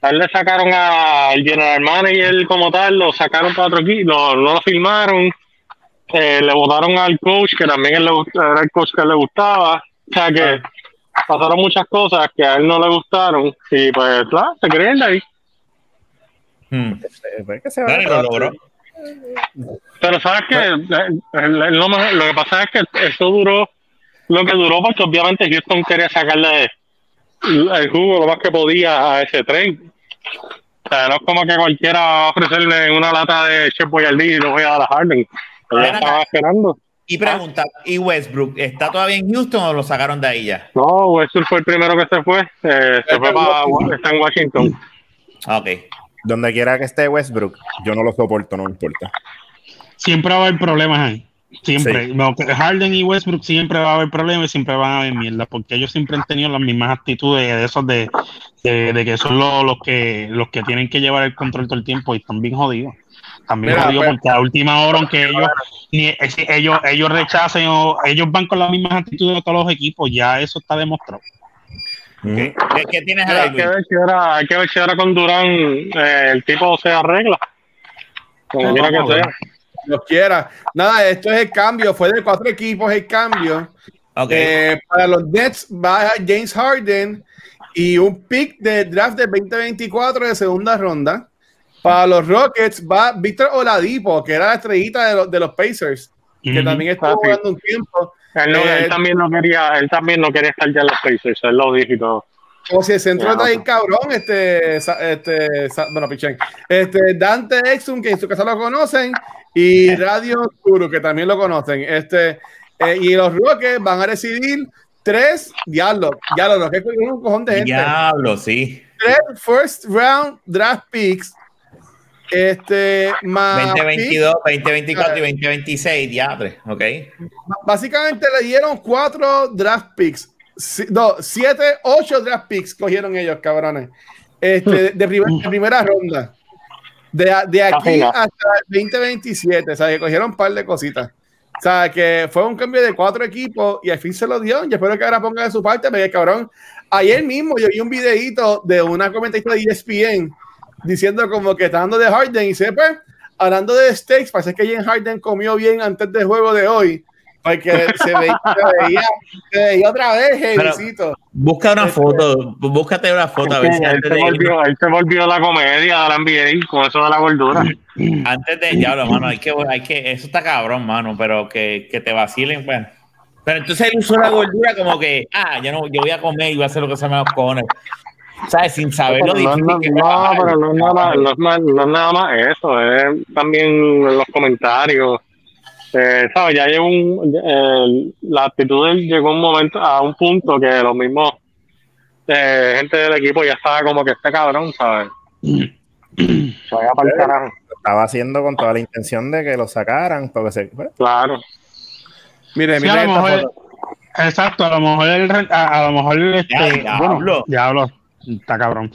a él le sacaron al general manager como tal, lo sacaron para otro equipo, no, no lo firmaron, eh, le votaron al coach, que también él le era el coach que le gustaba. O sea que pasaron muchas cosas que a él no le gustaron y pues claro, se ir de ahí. Hmm. Eh, pues, que se a- lo logró. Pero sabes que lo, mejor- lo que pasa es que eso duró lo que duró porque obviamente Houston quería sacarle el jugo lo más que podía a ese tren. O sea, no es como que cualquiera va a ofrecerle una lata de Chef Boyardee y lo voy a dar a Harden. Estaba esperando. Y pregunta, ¿y Westbrook está todavía en Houston o lo sacaron de ahí ya? No, Westbrook fue el primero que se fue. Eh, se fue para está en Washington. Ok. Donde quiera que esté Westbrook, yo no lo soporto, no me importa. Siempre va a haber problemas ahí. Siempre. Sí. No, Harden y Westbrook siempre va a haber problemas y siempre van a haber mierda, porque ellos siempre han tenido las mismas actitudes de esos de, de, de que son los, los que los que tienen que llevar el control todo el tiempo y están bien jodidos. También Mira, digo pues- porque a última hora, aunque ellos, ni- ellos, ellos rechacen o ellos van con las mismas actitudes de todos los equipos, ya eso está demostrado. ¿Qué, qué tienes Mira, ahí, hay, que ver si ahora, hay que ver si ahora con Durán eh, el tipo se arregla. Como quiera que sea. Los quiera. Nada, esto es el cambio. Fue de cuatro equipos el cambio. Eh, para los Nets va James Harden y un pick de draft de 2024 de segunda ronda. Para los Rockets va Víctor Oladipo, que era la estrellita de los, de los Pacers, que Ujú. también sí. jugando un tiempo. Él, no- Eh, él también no quería, él también no quería estar ya en los Pacers, él lo dijo y todo. O si el centro está ok. cabrón, este, este, bueno, pichén. Este, Dante Exum, que en su casa lo conocen, y Radio Kuru, que también lo conocen. Este, eh, y los Rockets van a recibir tres, diablo, diablo, los que un cojón de gente. Diablo, sí. Tres first round draft picks. Este, más 2022, 2024 y 2026, diadre, ok. picks. básicamente le dieron cuatro draft picks. No, siete, ocho draft picks cogieron ellos, cabrones. Este, de, primer- de primera ronda. De, de aquí Imagina. hasta el 2027. O sea, que cogieron un par de cositas. O sea, que fue un cambio de cuatro equipos y al fin se lo dio. Yo espero que ahora ponga de su parte, porque cabrón. Ayer mismo yo vi un videito de una comentarista de ESPN diciendo como que está dando de Harden y se pues, hablando de steaks, parece que James Harden comió bien antes del juego de hoy. Porque se veía, se veía, se veía otra vez, heavycito. Busca una Este- foto, búscate una foto a ver si antes de, volvió, él se volvió la comedia de la NBA con eso de la gordura. antes de diablo, mano, hay que, hay que, eso está cabrón, mano, pero que, que te vacilen, pues. Pero entonces él usó la gordura como que, ah, yo no, yo voy a comer y voy a hacer lo que se me da los cojones. ¿Sabes? Sin saber lo difícil no, que no, pero no es, nada, no, es más- no es nada más eso, es también los comentarios. Eh, ¿sabes? Ya llegó un. eh, la actitud de él llegó un momento, a un punto que los mismos eh, gente del equipo ya estaba como que este cabrón, ¿sabes? Se vaya para el carajo. Lo estaba haciendo con toda la intención de que lo sacaran, porque se, pues, Claro. Mire, Sí, mire a lo mejor-. Exacto, a lo mejor el, a, a lo mejor este, Ya, bueno, diablo, está cabrón.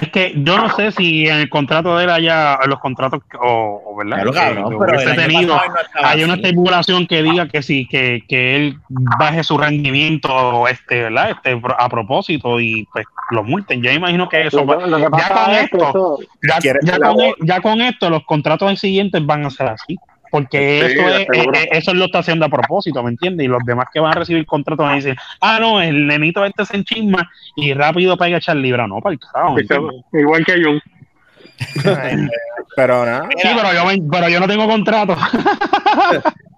Es que yo no sé si en el contrato de él haya, los contratos, o, o verdad, Claro, cabrón, pero el tenido, no hay una estipulación que diga que sí, que, que él baje su rendimiento, este, ¿verdad? Este, a propósito y pues lo multen. Yo imagino que eso va- Lo, lo que ya con es esto, eso- ya, ya con, e- ya con esto, los contratos siguientes van a ser así. Porque Sí, eso, es, eh, eh, eso lo está haciendo a propósito, ¿me entiendes? Y los demás que van a recibir contratos van a decir, ah, no, el nenito este se enchisma y rápido pega a echar libra. No, para el carajo. igual que Jun. pero nada. Sí, pero yo, me- pero yo no tengo contrato.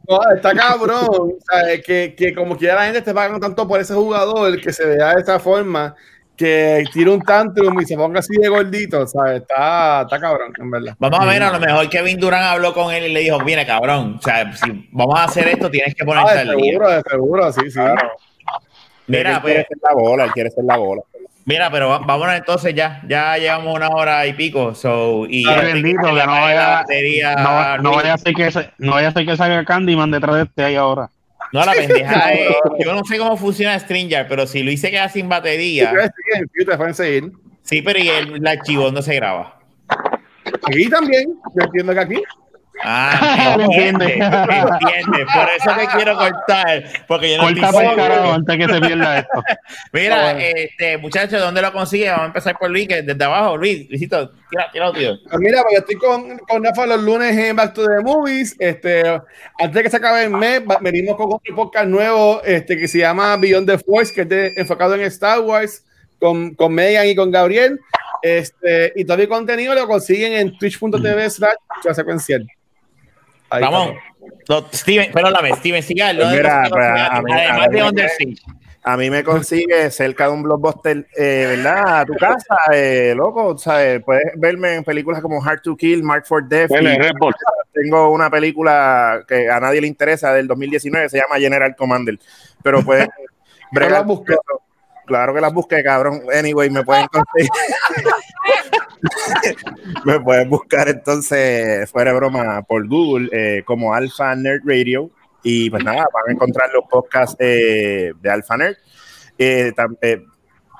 No, está cabrón. o sea, que, que como quiera la gente esté pagando tanto por ese jugador que se vea de esa forma, que tire un tantrum y se ponga así de gordito, ¿sabes? Está, está cabrón, en verdad. Vamos a ver, a lo mejor Kevin Durant habló con él y le dijo, mira, cabrón, o sea, si vamos a hacer esto, tienes que Ah, ponerte de al día. seguro, de seguro, sí, sí. Mira, él pues, quiere ser la bola, él quiere ser la bola. mira, pero vámonos entonces ya, ya llevamos una hora y pico, so, y Ay, ya bendito, que no vaya- batería, No, no vaya a ser que se- no vaya a ser que salga Candyman detrás de este ahí ahora. No, la pendeja es, yo no sé cómo funciona Stringer, pero si Luis se queda sin batería, sí, pero y el, archivo no se graba. Aquí también, yo entiendo que aquí. Ah, Lo entiende, entiende. Por eso te quiero cortar, porque yo no Corta estoy para el seguro. carajo antes que se pierda esto. Mira, este, muchachos, ¿dónde lo consigue? Vamos a empezar por Luis, que desde abajo, Luis, Luisito, tira, tira, tío. Pues mira, pues yo estoy con, con Rafa los lunes en Back to the Movies. Este, antes de que se acabe el mes, venimos con otro podcast nuevo este, que se llama Beyond the Force, que es de- enfocado en Star Wars, con, con Megan y con Gabriel. Este, y todo mi contenido lo consiguen en twitch.tv slash secuencial. Ahí Vamos. está. No, Steven, perdóname, Steven Seagal. Pues ¿dónde mira, pues, a mí- Además a mí de Under. A mí me consigue cerca de un blockbuster, eh, ¿verdad? A tu casa, eh, loco, ¿sabes? Puedes verme en películas como Hard to Kill, Mark for Death. Y tengo una película que a nadie le interesa del 2019, se llama General Commander. Pero puedes bregar. Claro que las busqué, cabrón. Anyway, me pueden conseguir. me pueden buscar entonces, fuera de broma, por Google, eh, como Alpha Nerd Radio. Y pues nada, van a encontrar los podcasts eh, de Alpha Nerd. Eh,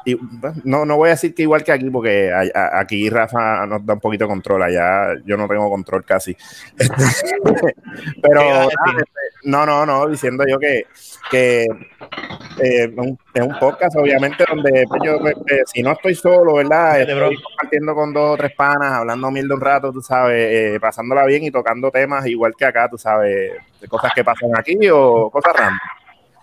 y, pues, no, no voy a decir que igual que aquí, porque a- a- aquí Rafa nos da un poquito de control, allá yo no tengo control casi. Pero este, no, no, no, diciendo yo que, que eh, un- es un podcast, obviamente, donde pues, yo, pues, eh, si no estoy solo, ¿verdad? Estoy compartiendo con dos o tres panas, hablando mierda un rato, tú sabes, eh, pasándola bien y tocando temas igual que acá, tú sabes, de cosas que pasan aquí o cosas random.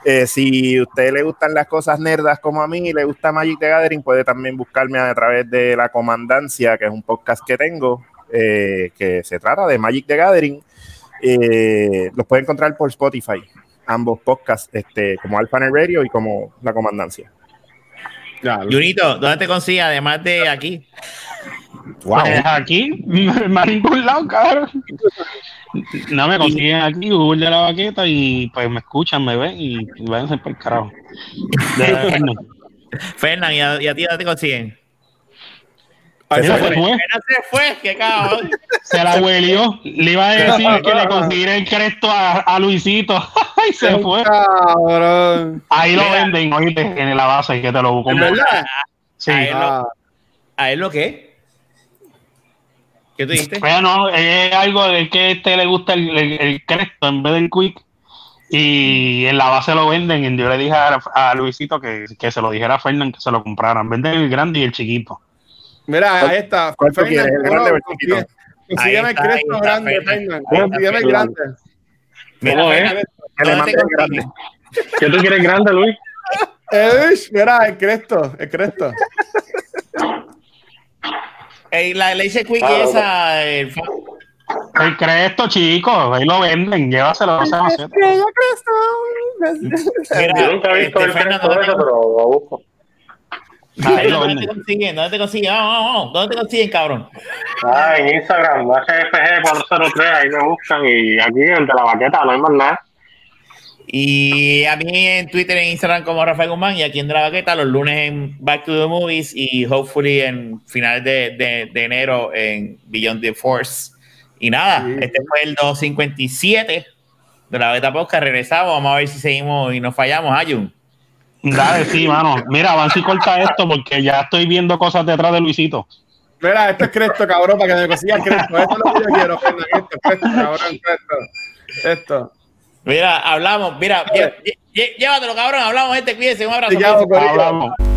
Eh, si a usted le gustan las cosas nerdas como a mí y le gusta Magic the Gathering, puede también buscarme a través de La Comandancia, que es un podcast que tengo, eh, que se trata de Magic the Gathering. Eh, los puede encontrar por Spotify, ambos podcasts, este, como Alpha Net Radio y como La Comandancia. Junito, ¿dónde te consigues además de aquí? Wow. Pues aquí, más ningún lado, cabrón. No me consiguen aquí, Google de la baqueta y pues me escuchan, me ven y, y váyanse por el carajo. Fernan, ¿y a, y a ti dónde te consiguen? Mira, se fue, Fernan se fue, qué cabrón. se la huelió. Le iba a decir que le conseguiré el cresto a, a Luisito. y se fue. Cabrón. Ahí lo Mira. venden, oíste, en la base que te lo busco. ¿En verdad? Sí. A él, lo, Ah, ¿A él lo qué? ¿Qué tú dijiste? Pero no, es algo de que a este le gusta el, el, el cresto en vez del quick. Y en la base lo venden. Y yo le dije a, a Luisito que, que se lo dijera a Fernán que se lo compraran. Venden el grande y el chiquito. Mira, ahí está. ¿Cuál tú quieres, el grande o el consigue- chiquito? Consígueme el está, grande, Fernan. Fernan. Consígueme el grande. Mira, ¿Cómo es? Fernan, Que le ¿dónde mande te el grande. ¿Qué tú quieres grande, Luis? Eish, mira, el Cristo, el Cristo. Ey, la leche quick Ah, esa. el El cresto, chicos. Ahí lo venden. Llévaselo. Mira, Yo nunca he visto este, el Fernan, cresto ¿dónde ese, te- pero lo busco. Ahí lo ¿Dónde te consiguen? ¿Dónde te consiguen? Vamos, vamos, vamos. ¿Dónde te consiguen, cabrón? Ah, en Instagram, HFG403, ahí me buscan. Y aquí, en De la Baqueta, no hay más nada. Y a mí en Twitter e Instagram como Rafael Guzmán y aquí en De la Baqueta los lunes en Back to the Movies y hopefully en finales de, de- de enero en Beyond the Force. Y nada, Sí. este fue el 257 de la Beta Podcast. Regresamos, vamos a ver si seguimos y nos fallamos, Ayun. Dale, sí, mano. Mira, avanza y corta esto porque ya estoy viendo cosas detrás de Luisito. Mira, esto es Cristo, cabrón, para que me consigan Cristo. Esto es lo que yo quiero, Fernan. Esto es Cristo, cabrón, Cristo. Esto. Mira, hablamos, mira, llévatelo, cabrón, hablamos, gente, cuídense, un abrazo. Te llamo, cuídense. Corillo. Hablamos.